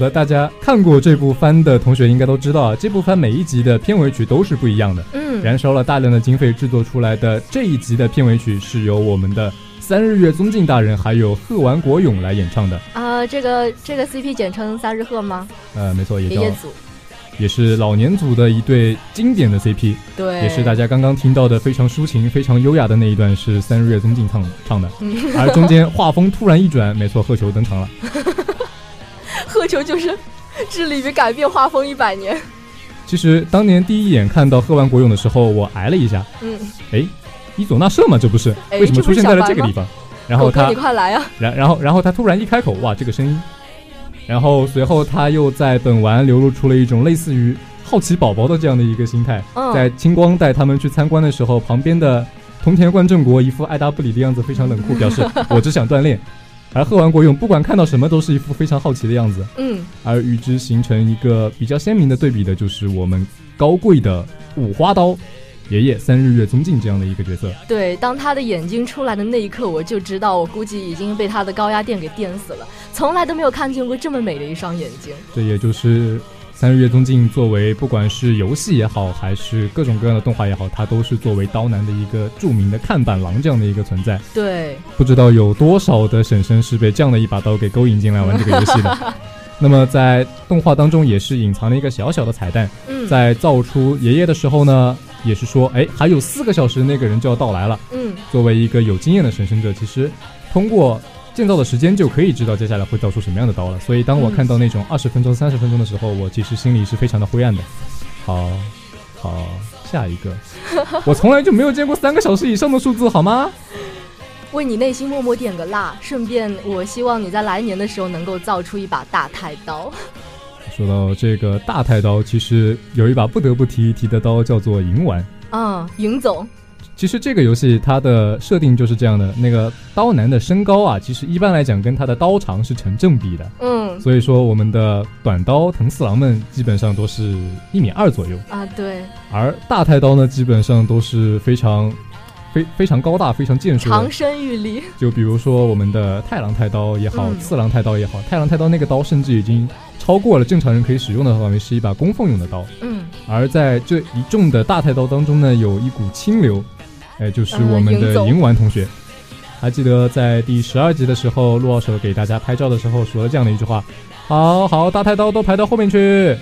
的，大家看过这部番的同学应该都知道啊，这部番每一集的片尾曲都是不一样的。嗯，燃烧了大量的经费制作出来的这一集的片尾曲是由我们的三日月宗敬大人还有贺丸国勇来演唱的。啊、这个这个 CP 简称三日鹤吗？呃，没错，也叫也是老年组的一对经典的 CP，对，也是大家刚刚听到的非常抒情、非常优雅的那一段是三日月宗敬唱唱的，而中间画风突然一转，没错，鹤球登场了。鹤球就是致力于改变画风一百年。其实当年第一眼看到喝完国勇的时候，我挨了一下，嗯，哎，伊佐那社吗？这不是？哎为什么出现在了这个地方？然后他你快来啊！然然后然后他突然一开口，哇，这个声音，然后随后他又在本丸流露出了一种类似于好奇宝宝的这样的一个心态，嗯在青光带他们去参观的时候，旁边的铜田冠正国一副爱答不理的样子，非常冷酷，表示 我只想锻炼。而喝完国勇不管看到什么都是一副非常好奇的样子，嗯，而与之形成一个比较鲜明的对比的，就是我们高贵的五花刀爷爷三日月宗敬这样的一个角色。对，当他的眼睛出来的那一刻，我就知道，我估计已经被他的高压电给电死了。从来都没有看见过这么美的一双眼睛。这也就是三日月宗镜作为不管是游戏也好，还是各种各样的动画也好，它都是作为刀男的一个著名的看板郎这样的一个存在。对，不知道有多少的婶婶是被这样的一把刀给勾引进来玩这个游戏的。那么在动画当中也是隐藏了一个小小的彩蛋，嗯，在造出爷爷的时候呢，也是说，哎，还有四个小时那个人就要到来了。嗯，作为一个有经验的神生者，其实通过建造的时间就可以知道接下来会造出什么样的刀了。所以当我嗯看到那种二十分钟、三十分钟的时候，我其实心里是非常的灰暗的。好，好，下一个，我从来就没有见过三个小时以上的数字，好吗？为你内心默默点个蜡，顺便我希望你在来年的时候能够造出一把大太刀。说到这个大太刀，其实有一把不得不提一提的刀叫做银丸。嗯，尹总，其实这个游戏它的设定就是这样的，那个刀男的身高啊，其实一般来讲跟他的刀长是成正比的。嗯所以说，我们的短刀藤四郎们基本上都是一米二左右，啊，对，而大太刀呢，基本上都是非常、非非常高大、非常健硕的长。身玉立。就比如说我们的太郎太刀也好，嗯次郎太刀也好，太郎太刀那个刀甚至已经超过了正常人可以使用的范围，是一把供奉用的刀。嗯，而在这一众的大太刀当中呢，有一股清流，哎，就是我们的嗯银丸同学。还记得在第十二集的时候，陆奥手给大家拍照的时候说了这样的一句话：“好好，大太刀都排到后面去。”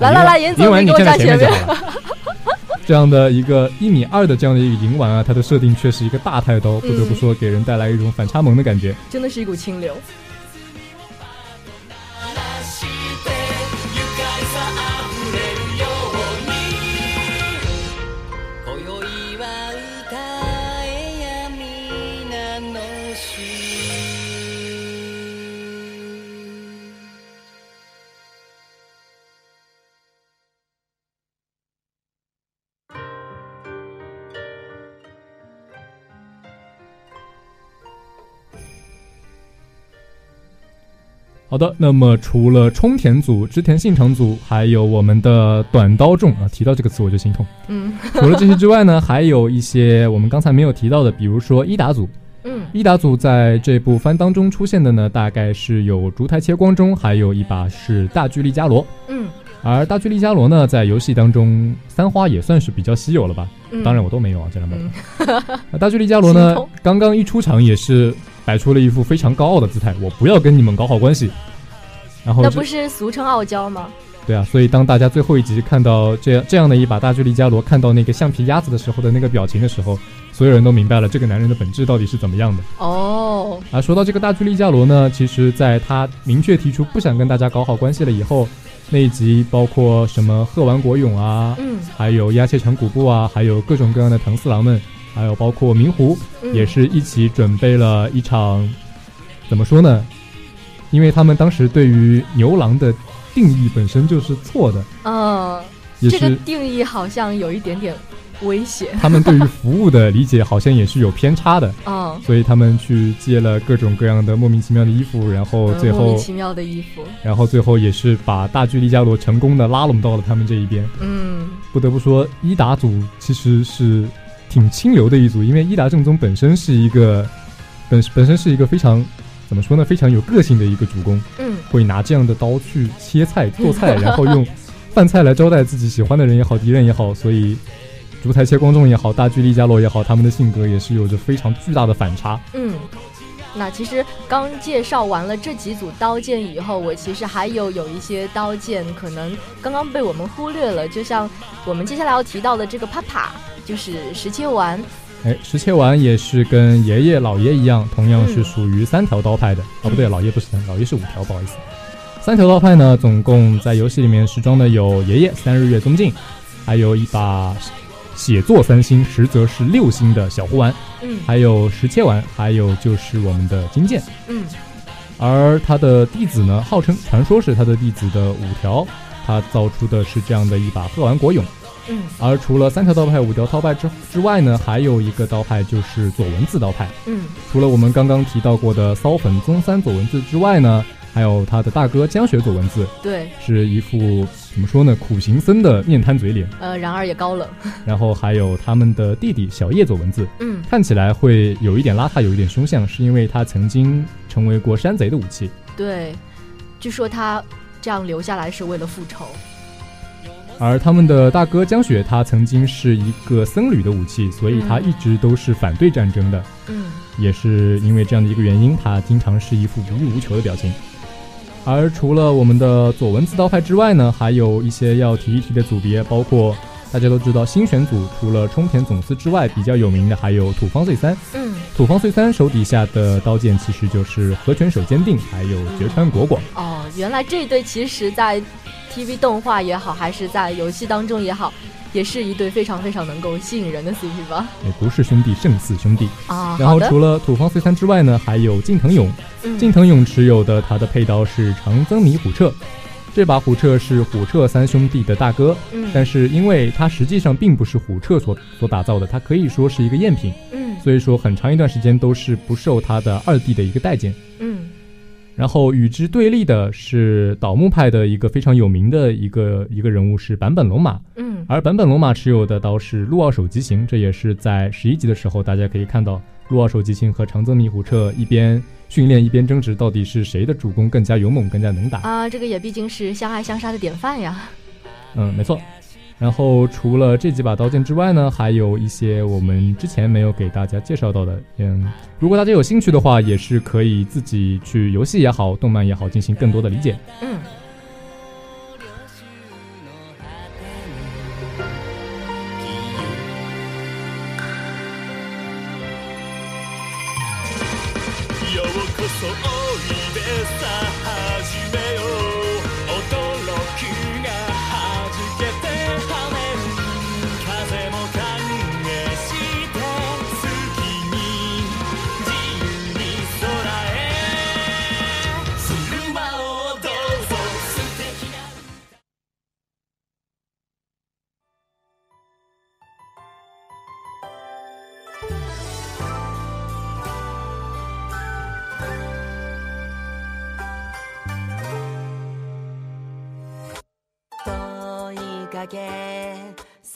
来来来银丸你站在前面就好了。这样的一个一米二的这样的一个银丸啊，它的设定却是一个大太刀，不得不嗯说给人带来一种反差萌的感觉。真的是一股清流。好的，那么除了冲田组、织田信长组，还有我们的短刀众啊，提到这个词我就心痛。嗯除了这些之外呢，还有一些我们刚才没有提到的，比如说伊达组。嗯伊达组在这部番当中出现的呢，大概是有烛台切光中，还有一把是大巨力伽罗。嗯而大巨力伽罗呢，在游戏当中三花也算是比较稀有了吧？嗯，当然我都没有啊，这两把。嗯 大巨力伽罗呢，刚刚一出场也是摆出了一副非常高傲的姿态，我不要跟你们搞好关系。然后那不是俗称傲娇吗？对啊，所以当大家最后一集看到这样这样的一把大巨力伽罗，看到那个橡皮鸭子的时候的那个表情的时候，所有人都明白了这个男人的本质到底是怎么样的。哦，啊，说到这个大巨力伽罗呢，其实在他明确提出不想跟大家搞好关系了以后，那一集包括什么鹤丸国勇啊，嗯，还有鸭切长古部啊，还有各种各样的藤四郎们，还有包括明湖，嗯也是一起准备了一场，怎么说呢？因为他们当时对于牛郎的定义本身就是错的，嗯，这个定义好像有一点点危险。他们对于 服务的理解好像也是有偏差的，嗯，所以他们去借了各种各样的莫名其妙的衣服，然后最后莫名其妙的衣服，然后最后也是把大巨利加罗成功的拉拢到了他们这一边。嗯，不得不说，伊达组其实是挺清流的一组，因为伊达正宗本身是一个本本身是一个非常怎么说呢，非常有个性的一个主公，嗯，会拿这样的刀去切菜做菜，然后用饭菜来招待自己喜欢的人也好，敌人也好，所以烛台切光重也好，大巨利加罗也好，他们的性格也是有着非常巨大的反差。嗯。那其实刚介绍完了这几组刀剑以后，我其实还有有一些刀剑可能刚刚被我们忽略了，就像我们接下来要提到的这个帕帕，就是石切丸。哎，石切丸也是跟爷爷、老爷一样，同样是属于三条刀派的。哦，不对，老爷不是三，老爷是五条，不好意思。三条刀派呢，总共在游戏里面时装的有爷爷三日月宗镜，还有一把写作三星，实则是六星的小胡丸，嗯，还有石切丸，还有就是我们的金剑，嗯。而他的弟子呢，号称传说是他的弟子的五条，他造出的是这样的一把鹤丸国勇。嗯，而除了三条刀派、五条刀派之之外呢，还有一个刀派就是左文字刀派。嗯，除了我们刚刚提到过的骚粉宗三左文字之外呢，还有他的大哥江雪左文字，对，是一副怎么说呢，苦行僧的面瘫嘴脸。呃，然而也高冷。然后还有他们的弟弟小叶左文字，嗯，看起来会有一点邋遢，有一点凶相，是因为他曾经成为过山贼的武器。对，据说他这样留下来是为了复仇。而他们的大哥江雪，他曾经是一个僧侣的武器，所以他一直都是反对战争的。嗯，也是因为这样的一个原因，他经常是一副无欲无求的表情。而除了我们的左文字刀派之外呢，还有一些要提一提的组别，包括大家都知道新选组，除了冲田总司之外，比较有名的还有土方岁三。嗯，土方岁三手底下的刀剑其实就是和泉守坚定，还有绝川果果。哦，原来这一对其实在 TV 动画也好，还是在游戏当中也好，也是一对非常非常能够吸引人的 CP 吧？也不是兄弟胜似兄弟啊。然后除了土方岁三之外呢，还有近藤勇。嗯、近藤勇持有的他的配刀是长增米虎彻，这把虎彻是虎彻三兄弟的大哥。嗯，但是因为他实际上并不是虎彻所所打造的，他可以说是一个赝品。嗯，所以说很长一段时间都是不受他的二弟的一个待见。嗯。然后与之对立的是倒木派的一个非常有名的一个一个人物是坂本龙马，嗯，而坂本龙马持有的刀是陆奥手疾行，这也是在十一集的时候大家可以看到陆奥手疾行和长泽弥虎彻一边训练一边争执，到底是谁的主攻更加勇猛更加能打啊？这个也毕竟是相爱相杀的典范呀。嗯，没错。然后除了这几把刀剑之外呢，还有一些我们之前没有给大家介绍到的。嗯，如果大家有兴趣的话，也是可以自己去游戏也好，动漫也好，进行更多的理解。嗯。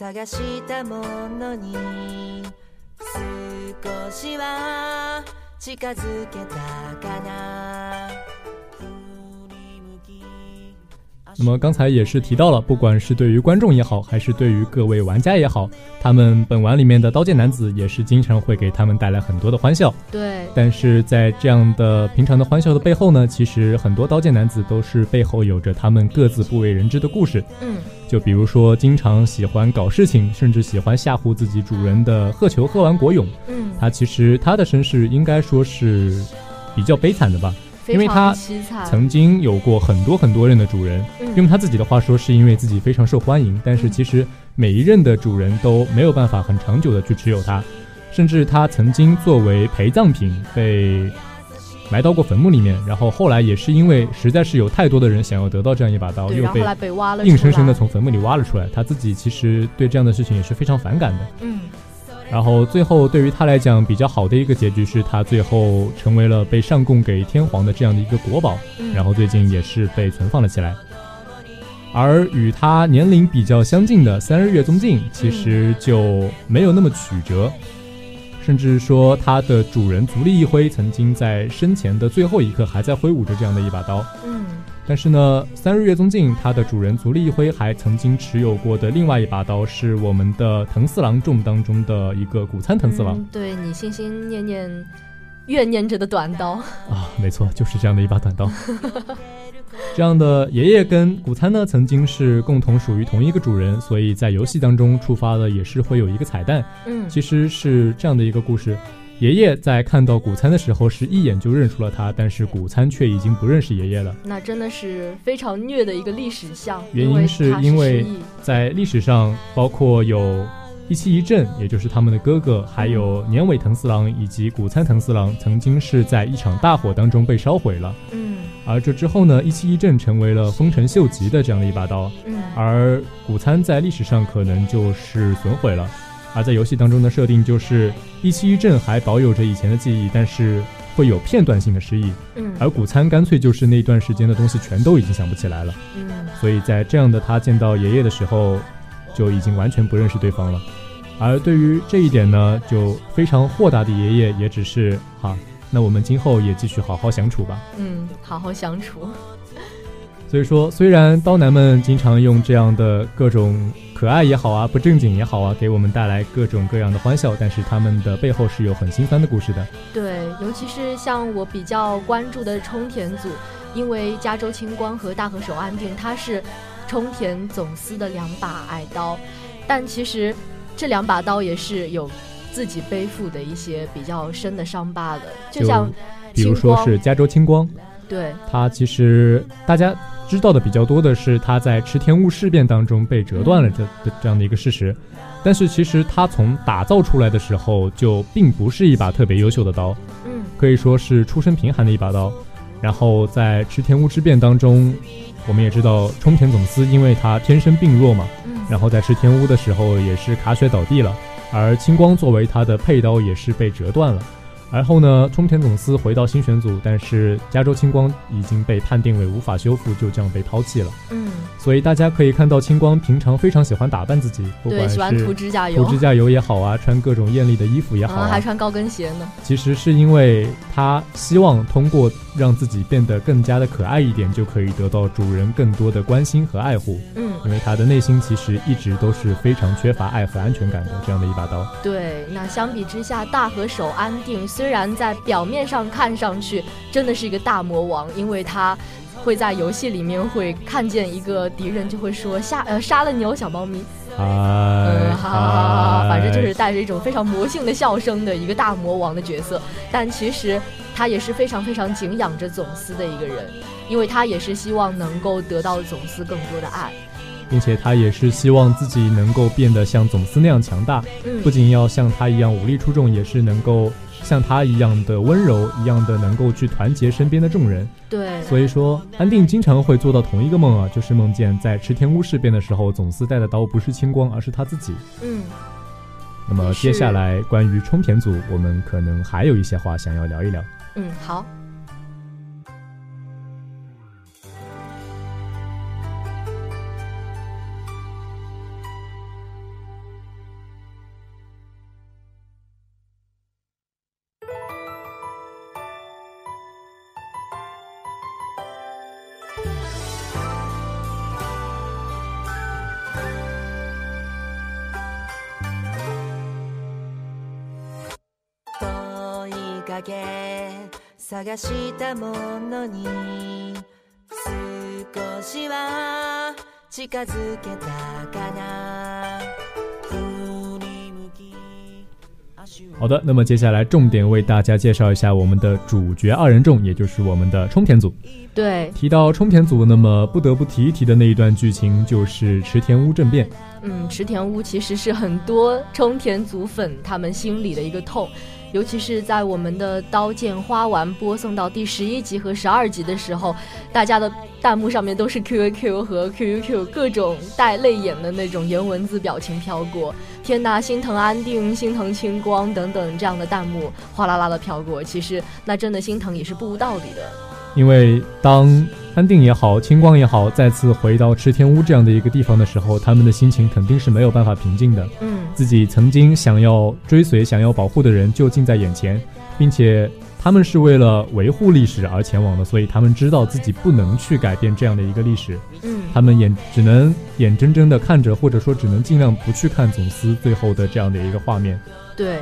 探したものに少しは近づけたかな那么刚才也是提到了，不管是对于观众也好，还是对于各位玩家也好，他们本丸里面的刀剑男子也是经常会给他们带来很多的欢笑。对，但是在这样的平常的欢笑的背后呢，其实很多刀剑男子都是背后有着他们各自不为人知的故事。嗯， 就比如说经常喜欢搞事情，甚至喜欢吓唬自己主人的鹤球鹤丸国勇。嗯，他其实他的身世应该说是比较悲惨的吧。因为他曾经有过很多很多任的主人，用他自己的话说，是因为自己非常受欢迎。但是其实每一任的主人都没有办法很长久的去持有它，甚至他曾经作为陪葬品被埋到过坟墓里面，然后后来也是因为实在是有太多的人想要得到这样一把刀，又被硬生生的从坟墓里挖了出来。他自己其实对这样的事情也是非常反感的。嗯然后最后对于他来讲比较好的一个结局是他最后成为了被上供给天皇的这样的一个国宝，嗯，然后最近也是被存放了起来。而与他年龄比较相近的三日月宗敬，其实就没有那么曲折，甚至说它的主人足利义辉曾经在生前的最后一刻还在挥舞着这样的一把刀。嗯但是呢，三日月宗敬它的主人足利义辉还曾经持有过的另外一把刀，是我们的藤四郎众当中的一个古参藤四郎、嗯对你心心念念怨念着的短刀，啊，没错，就是这样的一把短刀。这样的爷爷跟古参呢，曾经是共同属于同一个主人，所以在游戏当中触发的也是会有一个彩蛋，嗯其实是这样的一个故事。爷爷在看到古参的时候，是一眼就认出了他，但是古参却已经不认识爷爷了。那真的是非常虐的一个历史像，原因是因为在历史上，包括有一期一阵，也就是他们的哥哥，还有年尾藤四郎以及古参藤四郎，曾经是在一场大火当中被烧毁了。嗯而这之后呢，一七一阵成为了丰臣秀吉的这样的一把刀，嗯而谷仓在历史上可能就是损毁了。而在游戏当中的设定就是一七一阵还保有着以前的记忆，但是会有片段性的失忆，嗯而谷仓干脆就是那段时间的东西全都已经想不起来了。嗯所以在这样的他见到爷爷的时候，就已经完全不认识对方了。而对于这一点呢，就非常豁达的爷爷也只是哈、那我们今后也继续好好相处吧。嗯，好好相处。所以说，虽然刀男们经常用这样的各种可爱也好啊，不正经也好啊，给我们带来各种各样的欢笑，但是他们的背后是有很心酸的故事的。对，尤其是像我比较关注的冲田组，因为加州青光和大和守安定，它是冲田总司的两把爱刀，但其实这两把刀也是有自己背负的一些比较深的伤疤的，就像比如说是加州青光，对，他其实大家知道的比较多的是他在池田屋事变当中被折断了这的这样的一个事实，但是其实他从打造出来的时候就并不是一把特别优秀的刀，嗯。可以说是出身贫寒的一把刀。然后在池田屋之变当中，我们也知道冲田总司因为他天生病弱嘛，嗯。然后在池田屋的时候也是卡血倒地了，而青光作为他的佩刀也是被折断了。而后呢，冲田总司回到新选组，但是加州青光已经被判定为无法修复，就这样被抛弃了。嗯，所以大家可以看到，青光平常非常喜欢打扮自己，不对，管喜欢涂指甲油，涂指甲油也好啊，穿各种艳丽的衣服也好还穿高跟鞋呢。其实是因为他希望通过让自己变得更加的可爱一点，就可以得到主人更多的关心和爱护。嗯，因为他的内心其实一直都是非常缺乏爱和安全感的这样的一把刀。对，那相比之下，大和手安定虽然在表面上看上去真的是一个大魔王，因为他会在游戏里面会看见一个敌人就会说杀呃杀了你哦小猫咪，嗨呃哈哈哈哈，反正就是带着一种非常魔性的笑声的一个大魔王的角色，但其实他也是非常非常敬仰着总司的一个人，因为他也是希望能够得到总司更多的爱。并且他也是希望自己能够变得像总司那样强大，嗯不仅要像他一样武力出众，也是能够像他一样的温柔，一样的能够去团结身边的众人。对，所以说，安定经常会做到同一个梦啊，就是梦见在池田屋事变的时候，总司带的刀不是青光，而是他自己。嗯。那么接下来关于冲田组，我们可能还有一些话想要聊一聊。嗯，好。探したものに少しは近づけたかな振り向き足を好的，那么接下来重点为大家介绍一下我们的主角二人众，也就是我们的冲田组。对，提到冲田组，那么不得不提一提的那一段剧情就是池田屋政变。嗯，池田屋其实是很多冲田组粉他们心里的一个痛， 尤其是在我们的《刀剑花丸》播送到第十一集和十二集的时候，大家的弹幕上面都是 QQ 和 QQ 各种带泪眼的那种颜文字表情飘过。天呐，心疼安定，心疼清光等等这样的弹幕哗啦啦的飘过。其实那真的心疼也是不无道理的。因为当安定也好，清光也好，再次回到赤天屋这样的一个地方的时候，他们的心情肯定是没有办法平静的。嗯，自己曾经想要追随、想要保护的人就近在眼前，并且他们是为了维护历史而前往的，所以他们知道自己不能去改变这样的一个历史。嗯，他们眼只能眼睁睁地看着，或者说只能尽量不去看总司最后的这样的一个画面。对。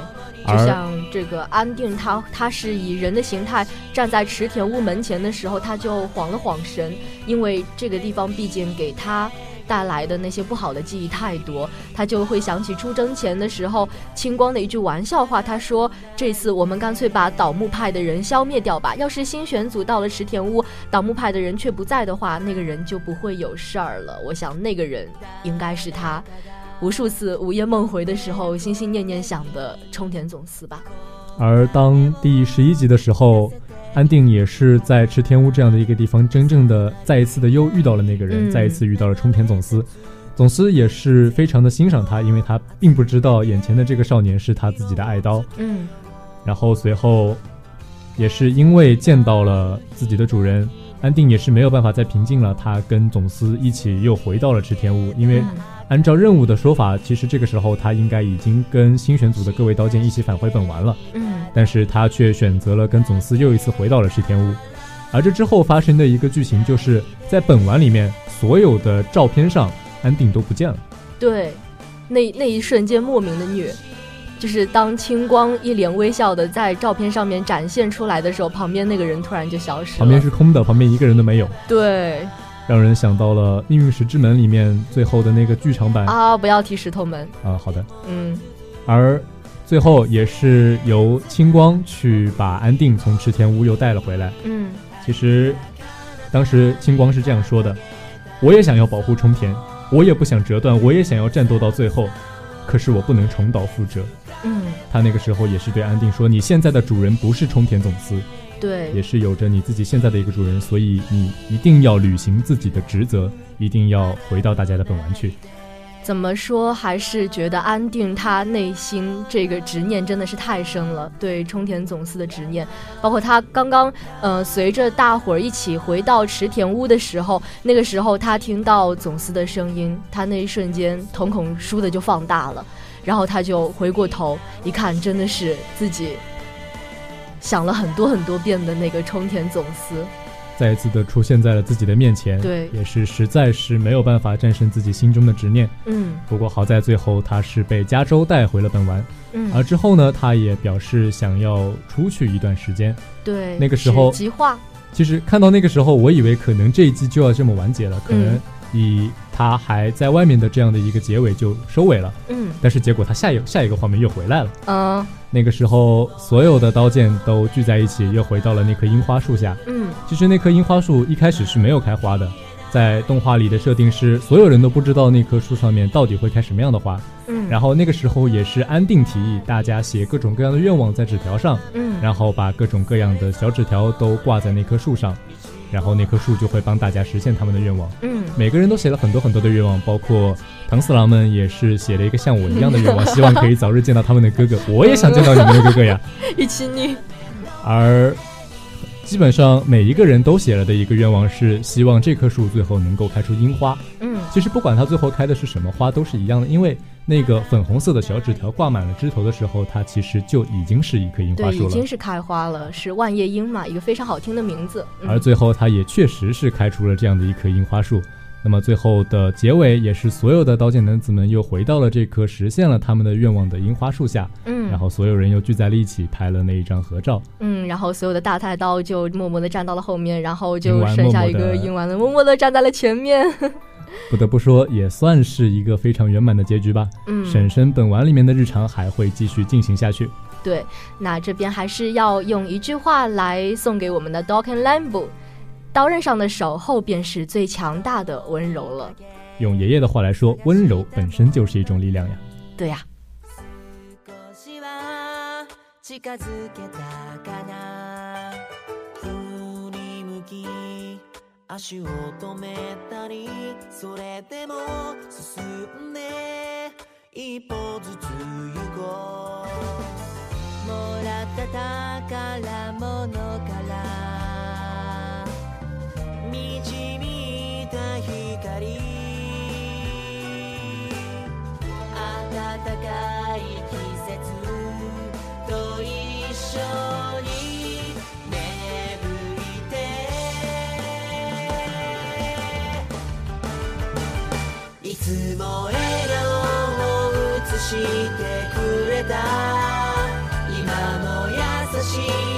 就像这个安定，他他是以人的形态站在池田屋门前的时候，他就晃了晃神，因为这个地方毕竟给他带来的那些不好的记忆太多，他就会想起出征前的时候清光的一句玩笑话，他说：“这次我们干脆把倒木派的人消灭掉吧，要是新选组到了池田屋，倒木派的人却不在的话，那个人就不会有事儿了。我想那个人应该是他。”无数次午夜梦回的时候，心心念念想的冲田总司吧。而当第十一集的时候，安定也是在池田屋这样的一个地方，真正的再一次的又遇到了那个人，再一次遇到了冲田总司。总司也是非常的欣赏他，因为他并不知道眼前的这个少年是他自己的爱刀。嗯。然后随后，也是因为见到了自己的主人，安定也是没有办法再平静了。他跟总司一起又回到了池田屋，因为。按照任务的说法，其实这个时候他应该已经跟新选组的各位刀剑一起返回本丸了。嗯，但是他却选择了跟总司又一次回到了石田屋。而这之后发生的一个剧情，就是在本丸里面所有的照片上，安定都不见了。对，那那一瞬间莫名的虐，就是当青光一脸微笑的在照片上面展现出来的时候，旁边那个人突然就消失了。旁边是空的，旁边一个人都没有。对。让人想到了《命运石之门》里面最后的那个剧场版啊！不要提石头门啊！好的，嗯。而最后也是由青光去把安定从池田屋又带了回来。嗯。其实当时青光是这样说的：“我也想要保护冲田，我也不想折断，我也想要战斗到最后，可是我不能重蹈覆辙。”嗯。他那个时候也是对安定说：“你现在的主人不是冲田总司。”对，也是有着你自己现在的一个主人，所以你一定要履行自己的职责，一定要回到大家的本玩去。怎么说，还是觉得安定他内心这个执念真的是太深了，对冲田总司的执念，包括他刚刚呃随着大伙儿一起回到池田屋的时候，那个时候他听到总司的声音，他那一瞬间瞳孔倏地就放大了，然后他就回过头一看，真的是自己。想了很多很多遍的那个冲田总司，再一次的出现在了自己的面前。对，也是实在是没有办法战胜自己心中的执念。嗯，不过好在最后他是被加州带回了本丸。嗯，而之后呢，他也表示想要出去一段时间。对，那个时候极化。其实看到那个时候，我以为可能这一季就要这么完结了，可能以他还在外面的这样的一个结尾就收尾了。嗯，但是结果他下一下一个画面又回来了。嗯。那个时候，所有的刀剑都聚在一起，又回到了那棵樱花树下。嗯，其实那棵樱花树一开始是没有开花的，在动画里的设定是，所有人都不知道那棵树上面到底会开什么样的花。嗯，然后那个时候也是安定提议大家写各种各样的愿望在纸条上。嗯，然后把各种各样的小纸条都挂在那棵树上。然后那棵树就会帮大家实现他们的愿望。嗯，每个人都写了很多很多的愿望，包括唐四郎们也是写了一个像我一样的愿望，希望可以早日见到他们的哥哥。我也想见到你们的哥哥呀！一起你。而基本上每一个人都写了的一个愿望是希望这棵树最后能够开出樱花。嗯，其实不管它最后开的是什么花都是一样的，因为。那个粉红色的小纸条挂满了枝头的时候，它其实就已经是一棵樱花树了。已经是开花了，是万叶樱嘛，一个非常好听的名字。而最后，它也确实是开出了这样的一棵樱花树。那么最后的结尾，也是所有的刀剑男子们又回到了这棵实现了他们的愿望的樱花树下。嗯，然后所有人又聚在了一起拍了那一张合照。嗯，然后所有的大太刀就默默的站到了后面，然后就剩下一个樱丸的默默的站在了前面。不得不说，也算是一个非常圆满的结局吧。嗯，婶婶本丸里面的日常还会继续进行下去。对，那这边还是要用一句话来送给我们的 Dog and Lambo：刀刃上的守候便是最强大的温柔了。用爷爷的话来说，温柔本身就是一种力量呀。对呀。近導いた光暖かい季節と一緒に芽吹いていつも笑顔を映してくれた今も優しい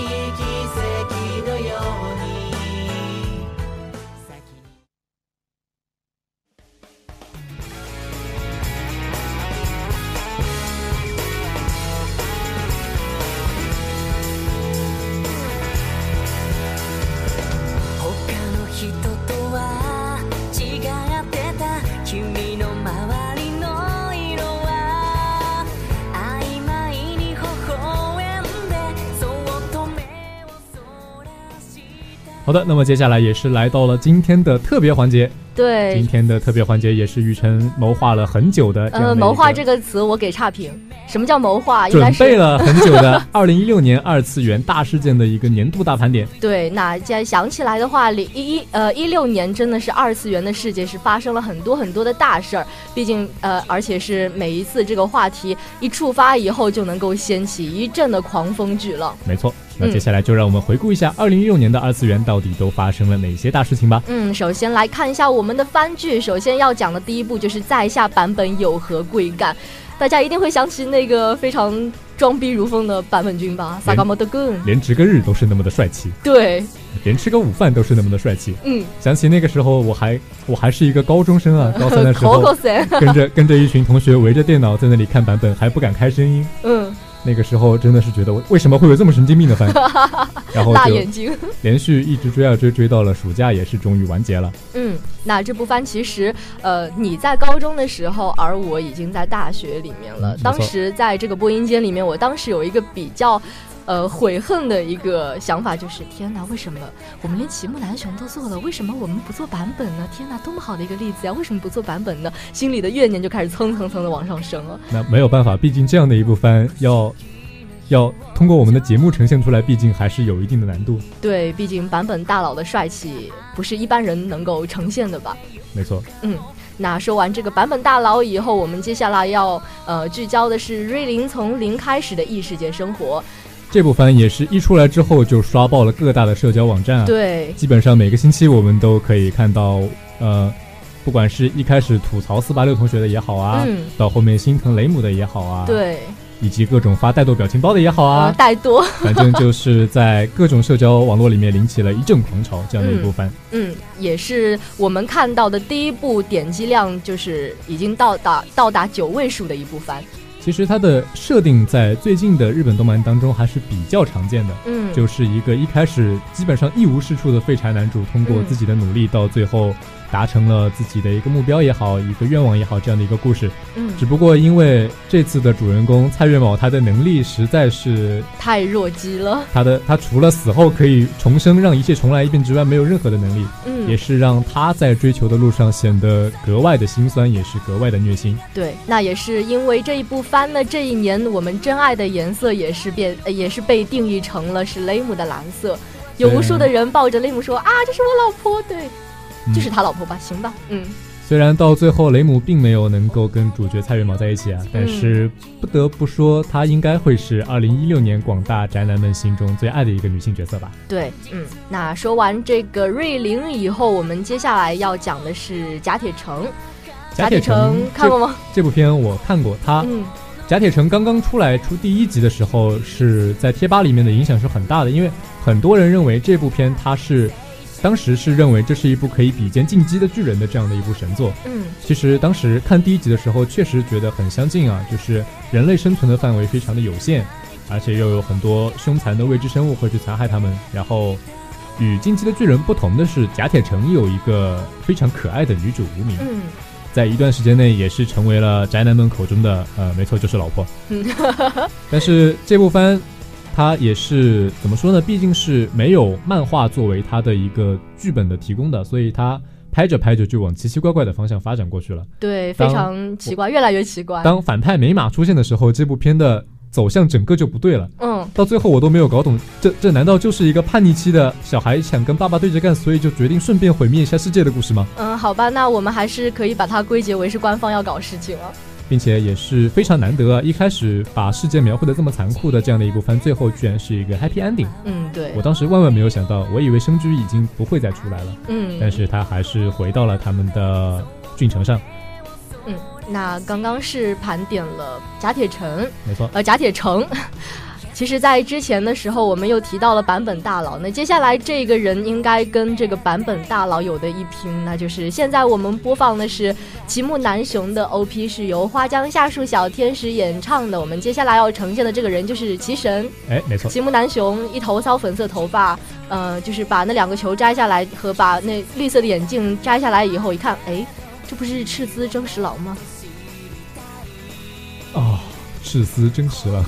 好的，那么接下来也是来到了今天的特别环节。对今，天的特别环节也是雨辰谋划了很久的呃，谋划这个词我给差评。什么叫谋划？应该是准备了很久的 二零一六年二次元大事件的一个年度大盘点。对，那既然想起来的话，零一一呃一六年真的是二次元的世界是发生了很多很多的大事儿，毕竟呃而且是每一次这个话题一触发以后就能够掀起一阵的狂风巨浪。没错，那嗯接下来就让我们回顾一下二零一六年的二次元到底都发生了哪些大事情吧。嗯，首先来看一下我们的番剧，首先要讲的第一部就是在下版本有何贵干。大家一定会想起那个非常装逼如风的版本君吧，萨嘎莫德根。连值个日都是那么的帅气，对，连吃个午饭都是那么的帅气。嗯，想起那个时候，我还我还是一个高中生啊，高三的时候，森，跟着跟着一群同学围着电脑在那里看版本，还不敢开声音。嗯，那个时候真的是觉得我为什么会有这么神经病的番，然后就大眼睛。连续一直追啊追，追到了暑假也是终于完结了。嗯，那这部番其实，呃，你在高中的时候，而我已经在大学里面了。嗯当时在这个播音间里面，我当时有一个比较。呃，悔恨的一个想法就是，天哪，为什么我们连齐木楠雄都做了，为什么我们不做版本呢？天哪，多么好的一个例子呀！为什么不做版本呢？心里的怨念就开始蹭蹭蹭的往上升了。那没有办法，毕竟这样的一部番要要通过我们的节目呈现出来，毕竟还是有一定的难度。对，毕竟版本大佬的帅气不是一般人能够呈现的吧。没错，嗯，那说完这个版本大佬以后，我们接下来要呃聚焦的是瑞林从零开始的异世界生活。这部番也是一出来之后就刷爆了各大的社交网站啊。对，基本上每个星期我们都可以看到，呃，不管是一开始吐槽四八六同学的也好啊，嗯到后面心疼雷姆的也好啊，，对，以及各种发带多表情包的也好呃，啊，带多，反正就是在各种社交网络里面引起了一阵狂潮，这样的一部番。嗯，也是我们看到的第一部点击量就是已经到达到达九位数的一部番。其实它的设定在最近的日本动漫当中还是比较常见的，嗯，就是一个一开始基本上一无是处的废柴男主，通过嗯。自己的努力，到最后达成了自己的一个目标也好，一个愿望也好，这样的一个故事。嗯只不过因为这次的主人公蔡月某，他的能力实在是太弱鸡了。他的他除了死后可以重生，让一切重来一遍之外，没有任何的能力，嗯，也是让他在追求的路上显得格外的心酸，也是格外的虐心。对，那也是因为这一部番呢，这一年我们真爱的颜色也是变，呃也是被定义成了是雷姆的蓝色。有无数的人抱着雷姆说啊，这是我老婆，对，嗯就是他老婆吧，行吧，嗯，虽然到最后雷姆并没有能够跟主角蔡月毛在一起啊，但是不得不说，她应该会是二零一六年广大宅男们心中最爱的一个女性角色吧。对，嗯。那说完这个瑞玲以后，我们接下来要讲的是甲铁城。甲铁城城看过吗？这部片我看过，他嗯甲铁城刚刚出来出第一集的时候，是在贴吧里面的影响是很大的，因为很多人认为这部片它是当时是认为这是一部可以比肩《进击的巨人》的这样的一部神作。嗯其实当时看第一集的时候，确实觉得很相近啊，就是人类生存的范围非常的有限，而且又有很多凶残的未知生物会去残害他们。然后与《进击的巨人》不同的是，甲铁城有一个非常可爱的女主无名，嗯在一段时间内也是成为了宅男们口中的呃，没错，就是老婆。嗯，但是这部番它也是怎么说呢？毕竟是没有漫画作为它的一个剧本的提供的，所以它拍着拍着就往奇奇怪怪的方向发展过去了。对，非常奇怪，越来越奇怪。当反派美马出现的时候，这部片的走向整个就不对了。嗯，到最后我都没有搞懂，这这难道就是一个叛逆期的小孩想跟爸爸对着干，所以就决定顺便毁灭一下世界的故事吗？嗯，好吧，那我们还是可以把它归结为是官方要搞事情了。并且也是非常难得啊！一开始把世界描绘的这么残酷的这样的一部番，最后居然是一个 happy ending。嗯，对我，当时万万没有想到，我以为生居已经不会再出来了，嗯，但是他还是回到了他们的郡城上。嗯，那刚刚是盘点了甲铁城，没错，呃，甲铁城。其实，在之前的时候，我们又提到了版本大佬。那接下来这个人应该跟这个版本大佬有的一拼，那就是现在我们播放的是齐木楠雄的 OP，是由花江夏树小天使演唱的。我们接下来要呈现的这个人就是齐神，哎，没错，齐木楠雄一头骚粉色头发，呃，就是把那两个球摘下来和把那绿色的眼镜摘下来以后，一看，哎，这不是赤兹真实郎吗？哦，赤司真实了。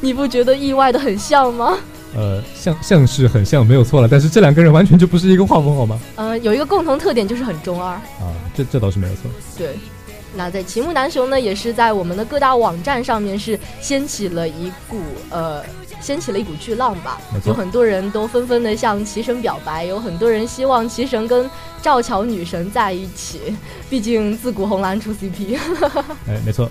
你不觉得意外的很像吗？呃，像像是很像，没有错了。但是这两个人完全就不是一个画风，好吗？呃，有一个共同特点就是很中二。啊，这这倒是没有错。对，那在齐木楠雄呢，也是在我们的各大网站上面是掀起了一股呃，掀起了一股巨浪吧有很多人都纷纷的向齐神表白，有很多人希望齐神跟赵乔女神在一起，毕竟自古红蓝出 CP。哎，没错。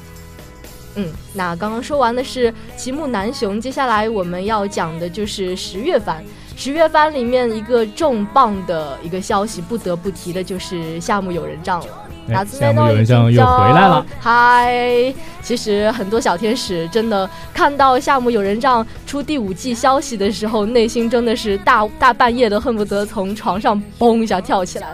嗯，那刚刚说完的是齐木楠雄，接下来我们要讲的就是十月番。十月番里面一个重磅的一个消息，不得不提的就是夏目友人帐了。夏目友人帐又回来了。嗨，其实很多小天使真的看到夏目友人帐出第五季消息的时候，内心真的是大大半夜的恨不得从床上嘣一下跳起来。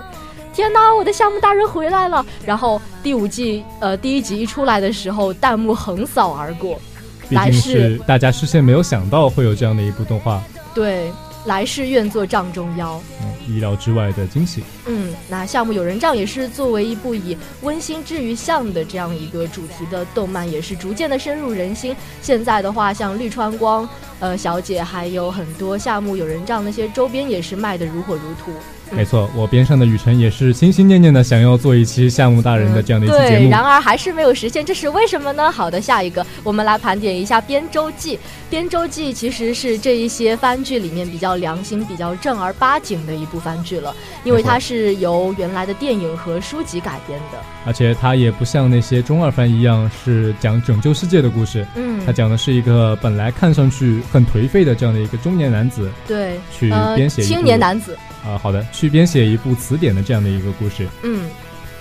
天哪，我的夏目大人回来了！然后第五季呃第一集一出来的时候，弹幕横扫而过。毕竟来世是大家事先没有想到会有这样的一部动画，对，来世愿做帐中妖。嗯，意料之外的惊喜。嗯，那夏目友人帐也是作为一部以温馨治愈向的这样一个主题的动漫，也是逐渐的深入人心。现在的话，像绿川光呃小姐，还有很多夏目友人帐那些周边也是卖的如火如荼。没错，我边上的雨辰也是心心念念的想要做一期夏目大人的这样的一期节对，目。然而还是没有实现，这是为什么呢？好的，下一个我们来盘点一下《编舟记》。《编舟记》其实是这一些番剧里面比较良心、比较正儿八经的一部番剧了，因为它是由原来的电影和书籍改编的。而且它也不像那些中二番一样是讲拯救世界的故事，嗯，它讲的是一个本来看上去很颓废的这样的一个中年男子对，去呃，编写青年男子，啊、好的，去编写一部词典的这样的一个故事。嗯，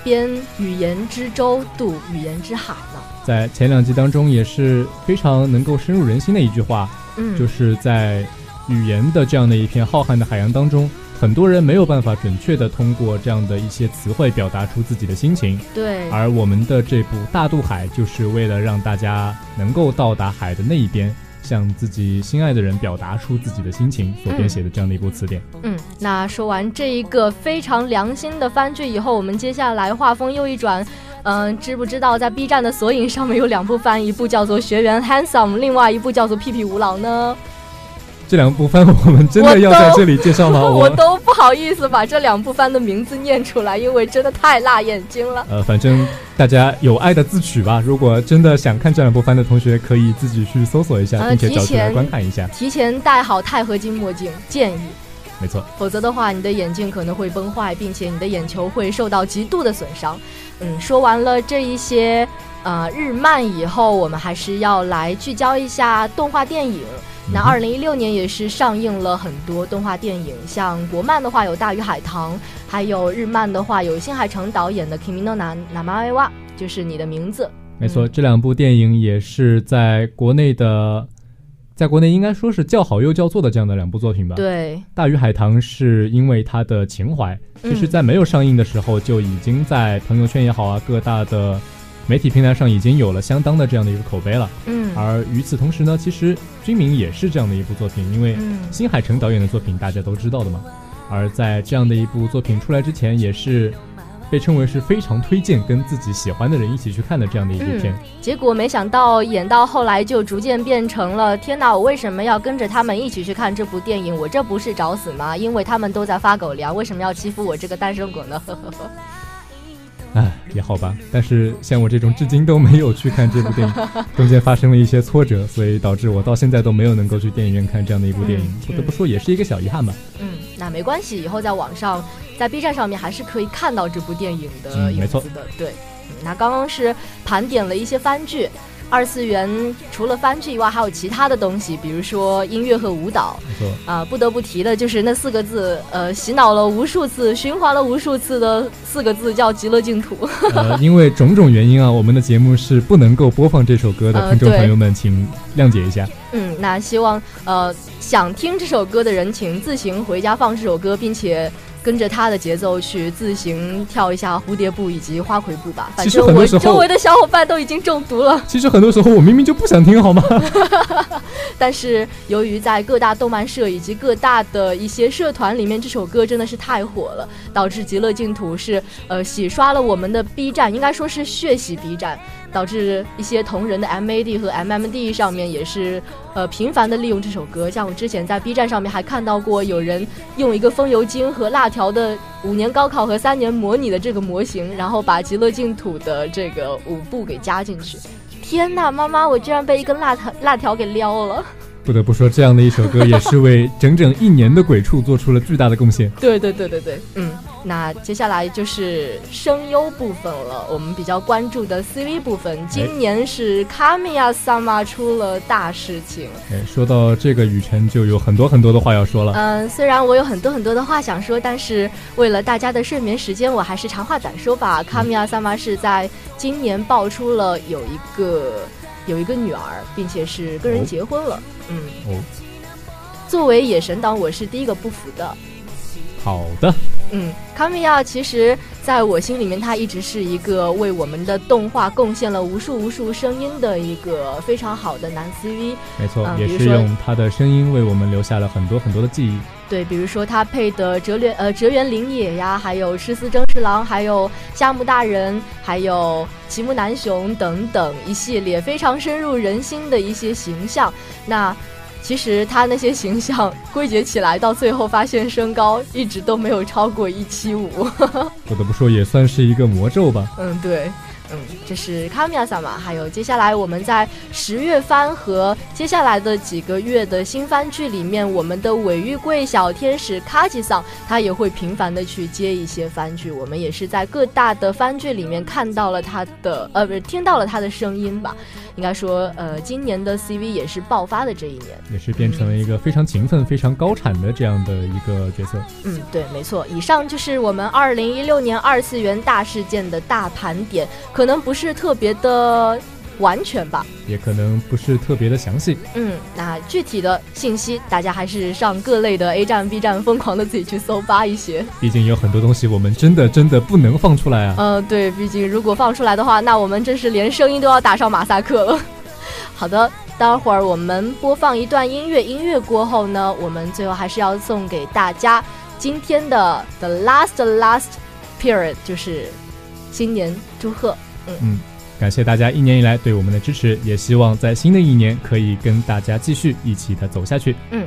编语言之舟，渡语言之海呢。在前两集当中也是非常能够深入人心的一句话，嗯，就是在语言的这样的一片浩瀚的海洋当中，很多人没有办法准确的通过这样的一些词汇表达出自己的心情，对，而我们的这部《大渡海》就是为了让大家能够到达海的那一边，向自己心爱的人表达出自己的心情所编写的这样的一部词典。嗯，那说完这一个非常良心的番剧以后，我们接下来画风又一转。嗯，知不知道在 B 站的索引上面有两部番，一部叫做《学员 Handsome》，另外一部叫做《屁屁无郎》呢？这两部番我们真的要在这里介绍吗？我都不好意思把这两部番的名字念出来，因为真的太辣眼睛了。呃，反正大家有爱的自取吧。如果真的想看这两部番的同学，可以自己去搜索一下，呃并且找出来观看一下。提前戴好钛合金墨镜，建议，没错，否则的话，你的眼镜可能会崩坏，并且你的眼球会受到极度的损伤。嗯，说完了这一些呃日漫以后，我们还是要来聚焦一下动画电影。那二零一六年也是上映了很多动画电影，像国漫的话有《大鱼海棠》，还有日漫的话有新海诚导演的《Kimi no Na Namae wa》，就是你的名字。没错，嗯这两部电影也是在国内的，在国内应该说是叫好又叫座的这样的两部作品吧。，《对，大鱼海棠》是因为它的情怀，其实嗯在没有上映的时候就已经在朋友圈也好啊，各大的媒体平台上已经有了相当的这样的一个口碑了。嗯而与此同时呢，其实《军民》也是这样的一部作品，因为嗯新海诚导演的作品大家都知道的嘛。而在这样的一部作品出来之前，也是被称为是非常推荐跟自己喜欢的人一起去看的这样的一部片。结果没想到演到后来就逐渐变成了：天哪，我为什么要跟着他们一起去看这部电影？我这不是找死吗？因为他们都在发狗粮，为什么要欺负我这个单身狗呢？呵呵呵。唉，也好吧。但是像我这种至今都没有去看这部电影，中间发生了一些挫折，所以导致我到现在都没有能够去电影院看这样的一部电影。不得不说，也是一个小遗憾吧。嗯，那没关系，以后在网上，在 B 站上面还是可以看到这部电影的影子的。对，那刚刚是盘点了一些番剧。二次元除了番剧以外，还有其他的东西，比如说音乐和舞蹈。没错啊，不得不提的就是那四个字，呃，洗脑了无数次、循环了无数次的四个字，叫“极乐净土”。呃，因为种种原因啊，我们的节目是不能够播放这首歌的，听众朋友们请谅解一下。嗯，那希望呃想听这首歌的人，请自行回家放这首歌，并且。跟着他的节奏去自行跳一下蝴蝶步以及花魁步吧。反正我周围的小伙伴都已经中毒了。其实很多时候我明明就不想听，好吗？但是由于在各大动漫社以及各大的一些社团里面，这首歌真的是太火了，导致极乐净土是呃洗刷了我们的 B 站，应该说是血洗 B 站。导致一些同人的 MAD 和 MMD 上面也是呃频繁的利用这首歌，像我之前在 B 站上面还看到过有人用一个风油精和辣条的五年高考和三年模拟的这个模型，然后把极乐净土的这个舞步给加进去。天呐，妈妈，我居然被一根辣条辣条给撩了！不得不说，这样的一首歌也是为整整一年的鬼畜做出了巨大的贡献。对对对对对，嗯。那接下来就是声优部分了，我们比较关注的 CV 部分。今年是卡米亚萨玛出了大事情。哎，说到这个雨辰，就有很多很多的话要说了。嗯，虽然我有很多很多的话想说，但是为了大家的睡眠时间，我还是长话短说吧。卡米亚萨玛是在今年爆出了有一个有一个女儿，并且是跟人结婚了。嗯。哦。作为野神党，我是第一个不服的。好的。嗯，卡米亚其实在我心里面，他一直是一个为我们的动画贡献了无数无数声音的一个非常好的男 CV。没错，也是用他的声音为我们留下了很多很多的记忆。对，比如说他配的哲连呃哲原绫野呀，还有诗司征十郎，还有夏目大人，还有齐木南雄等等一系列非常深入人心的一些形象。那。其实他那些形象归结起来，到最后发现身高一直都没有超过一七五。不得不说，也算是一个魔咒吧。嗯，对。嗯，这是卡米亚萨嘛，还有接下来我们在十月番和接下来的几个月的新番剧里面，我们的尾玉贵小天使卡吉桑，他也会频繁的去接一些番剧，我们也是在各大的番剧里面看到了他的，呃，不是听到了他的声音吧？应该说，呃，今年的 CV 也是爆发的这一年，也是变成了一个非常勤奋、非常高产的这样的一个角色。嗯，对，没错。以上就是我们二零一六年二次元大事件的大盘点。可能不是特别的完全吧，也可能不是特别的详细。嗯，那具体的信息，大家还是上各类的 A 站、B 站，疯狂的自己去搜扒一些。毕竟有很多东西我们真的真的不能放出来啊。呃，对，毕竟如果放出来的话，那我们真是连声音都要打上马赛克了。好的，待会儿我们播放一段音乐，音乐过后呢，我们最后还是要送给大家今天的 The Last Last Period，就是。新年祝贺，嗯，感谢大家一年以来对我们的支持，也希望在新的一年可以跟大家继续一起的走下去，嗯。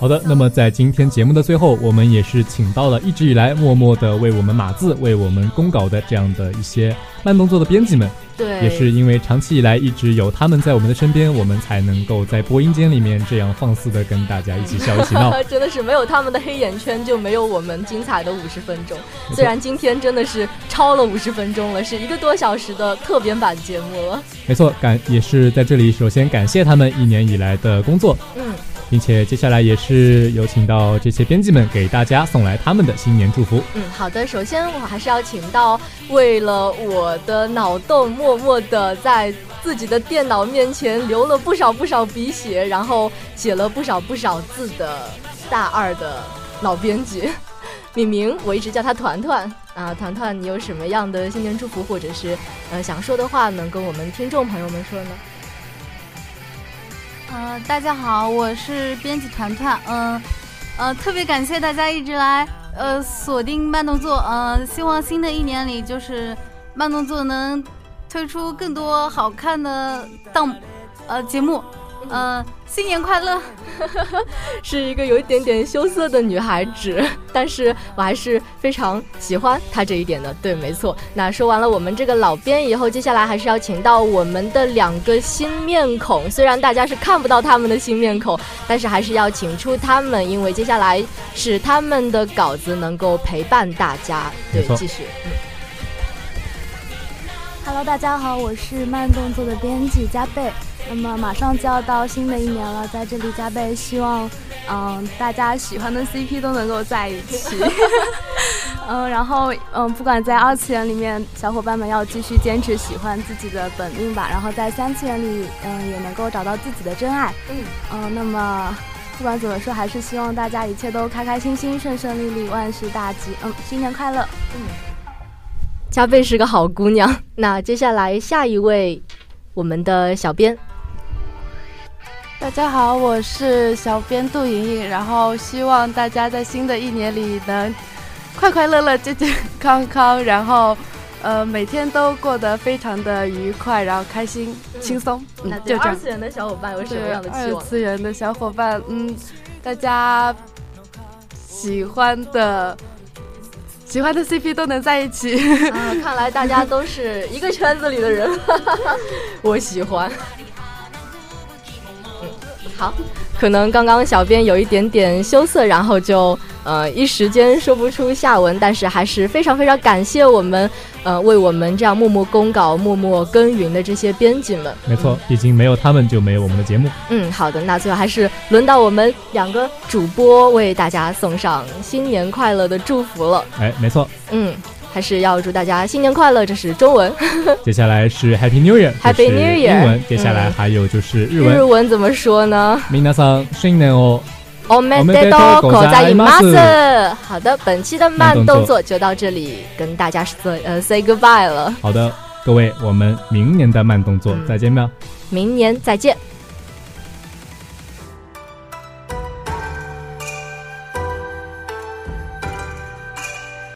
好的，那么在今天节目的最后，我们也是请到了一直以来默默的为我们码字、为我们公稿的这样的一些慢动作的编辑们。对，也是因为长期以来一直有他们在我们的身边，我们才能够在播音间里面这样放肆的跟大家一起笑一起闹。真的是没有他们的黑眼圈，就没有我们精彩的五十分钟。虽然今天真的是超了五十分钟了，是一个多小时的特别版节目了。没错，感也是在这里，首先感谢他们一年以来的工作。并且接下来也是有请到这些编辑们给大家送来他们的新年祝福。嗯，好的，首先我还是要请到为了我的脑洞默默的在自己的电脑面前流了不少不少鼻血，然后写了不少不少字的大二的老编辑，敏 明，我一直叫他团团啊，团团，你有什么样的新年祝福或者是呃想说的话，能跟我们听众朋友们说呢？呃，大家好，我是编辑团团，嗯，呃，特别感谢大家一直来呃锁定慢动作，呃，希望新的一年里就是慢动作能推出更多好看的档呃节目。嗯，新年快乐，是一个有一点点羞涩的女孩子，但是我还是非常喜欢她这一点的。对，没错。那说完了我们这个老编以后，接下来还是要请到我们的两个新面孔。虽然大家是看不到他们的新面孔，但是还是要请出他们，因为接下来是他们的稿子能够陪伴大家。对，继续。嗯。Hello，大家好，我是慢动作的编辑加贝。那么马上就要到新的一年了，在这里加倍希望，嗯，大家喜欢的 CP 都能够在一起，嗯，然后嗯，不管在二次元里面，小伙伴们要继续坚持喜欢自己的本命吧，然后在三次元里，嗯，也能够找到自己的真爱，嗯，嗯，那么不管怎么说，还是希望大家一切都开开心心、顺顺利利、万事大吉，嗯，新年快乐，嗯，加倍是个好姑娘，那接下来下一位，我们的小编。大家好，我是小编杜莹莹，然后希望大家在新的一年里能快快乐乐、健健康康，然后呃每天都过得非常的愉快，然后开心、轻松。那对二次元的小伙伴有什么样的期望？二次元的小伙伴，嗯，大家喜欢的喜欢的 CP 都能在一起。啊，看来大家都是一个圈子里的人，我喜欢。好，可能刚刚小编有一点点羞涩，然后就呃一时间说不出下文，但是还是非常非常感谢我们呃为我们这样默默公稿、默默耕耘的这些编辑们。没错，毕竟没有他们就没有我们的节目。嗯，好的，那最后还是轮到我们两个主播为大家送上新年快乐的祝福了。哎，没错。嗯。还是要祝大家新年快乐，这是中文。接下来是 Happy New Year，Happy New Year，英文。接下来还有就是日文。日文怎么说呢？皆さん新年をおめでとうございます。好的，本期的慢动作就到这里，跟大家说呃 say goodbye 了。好的，各位，我们明年的慢动作再见吧。明年再见。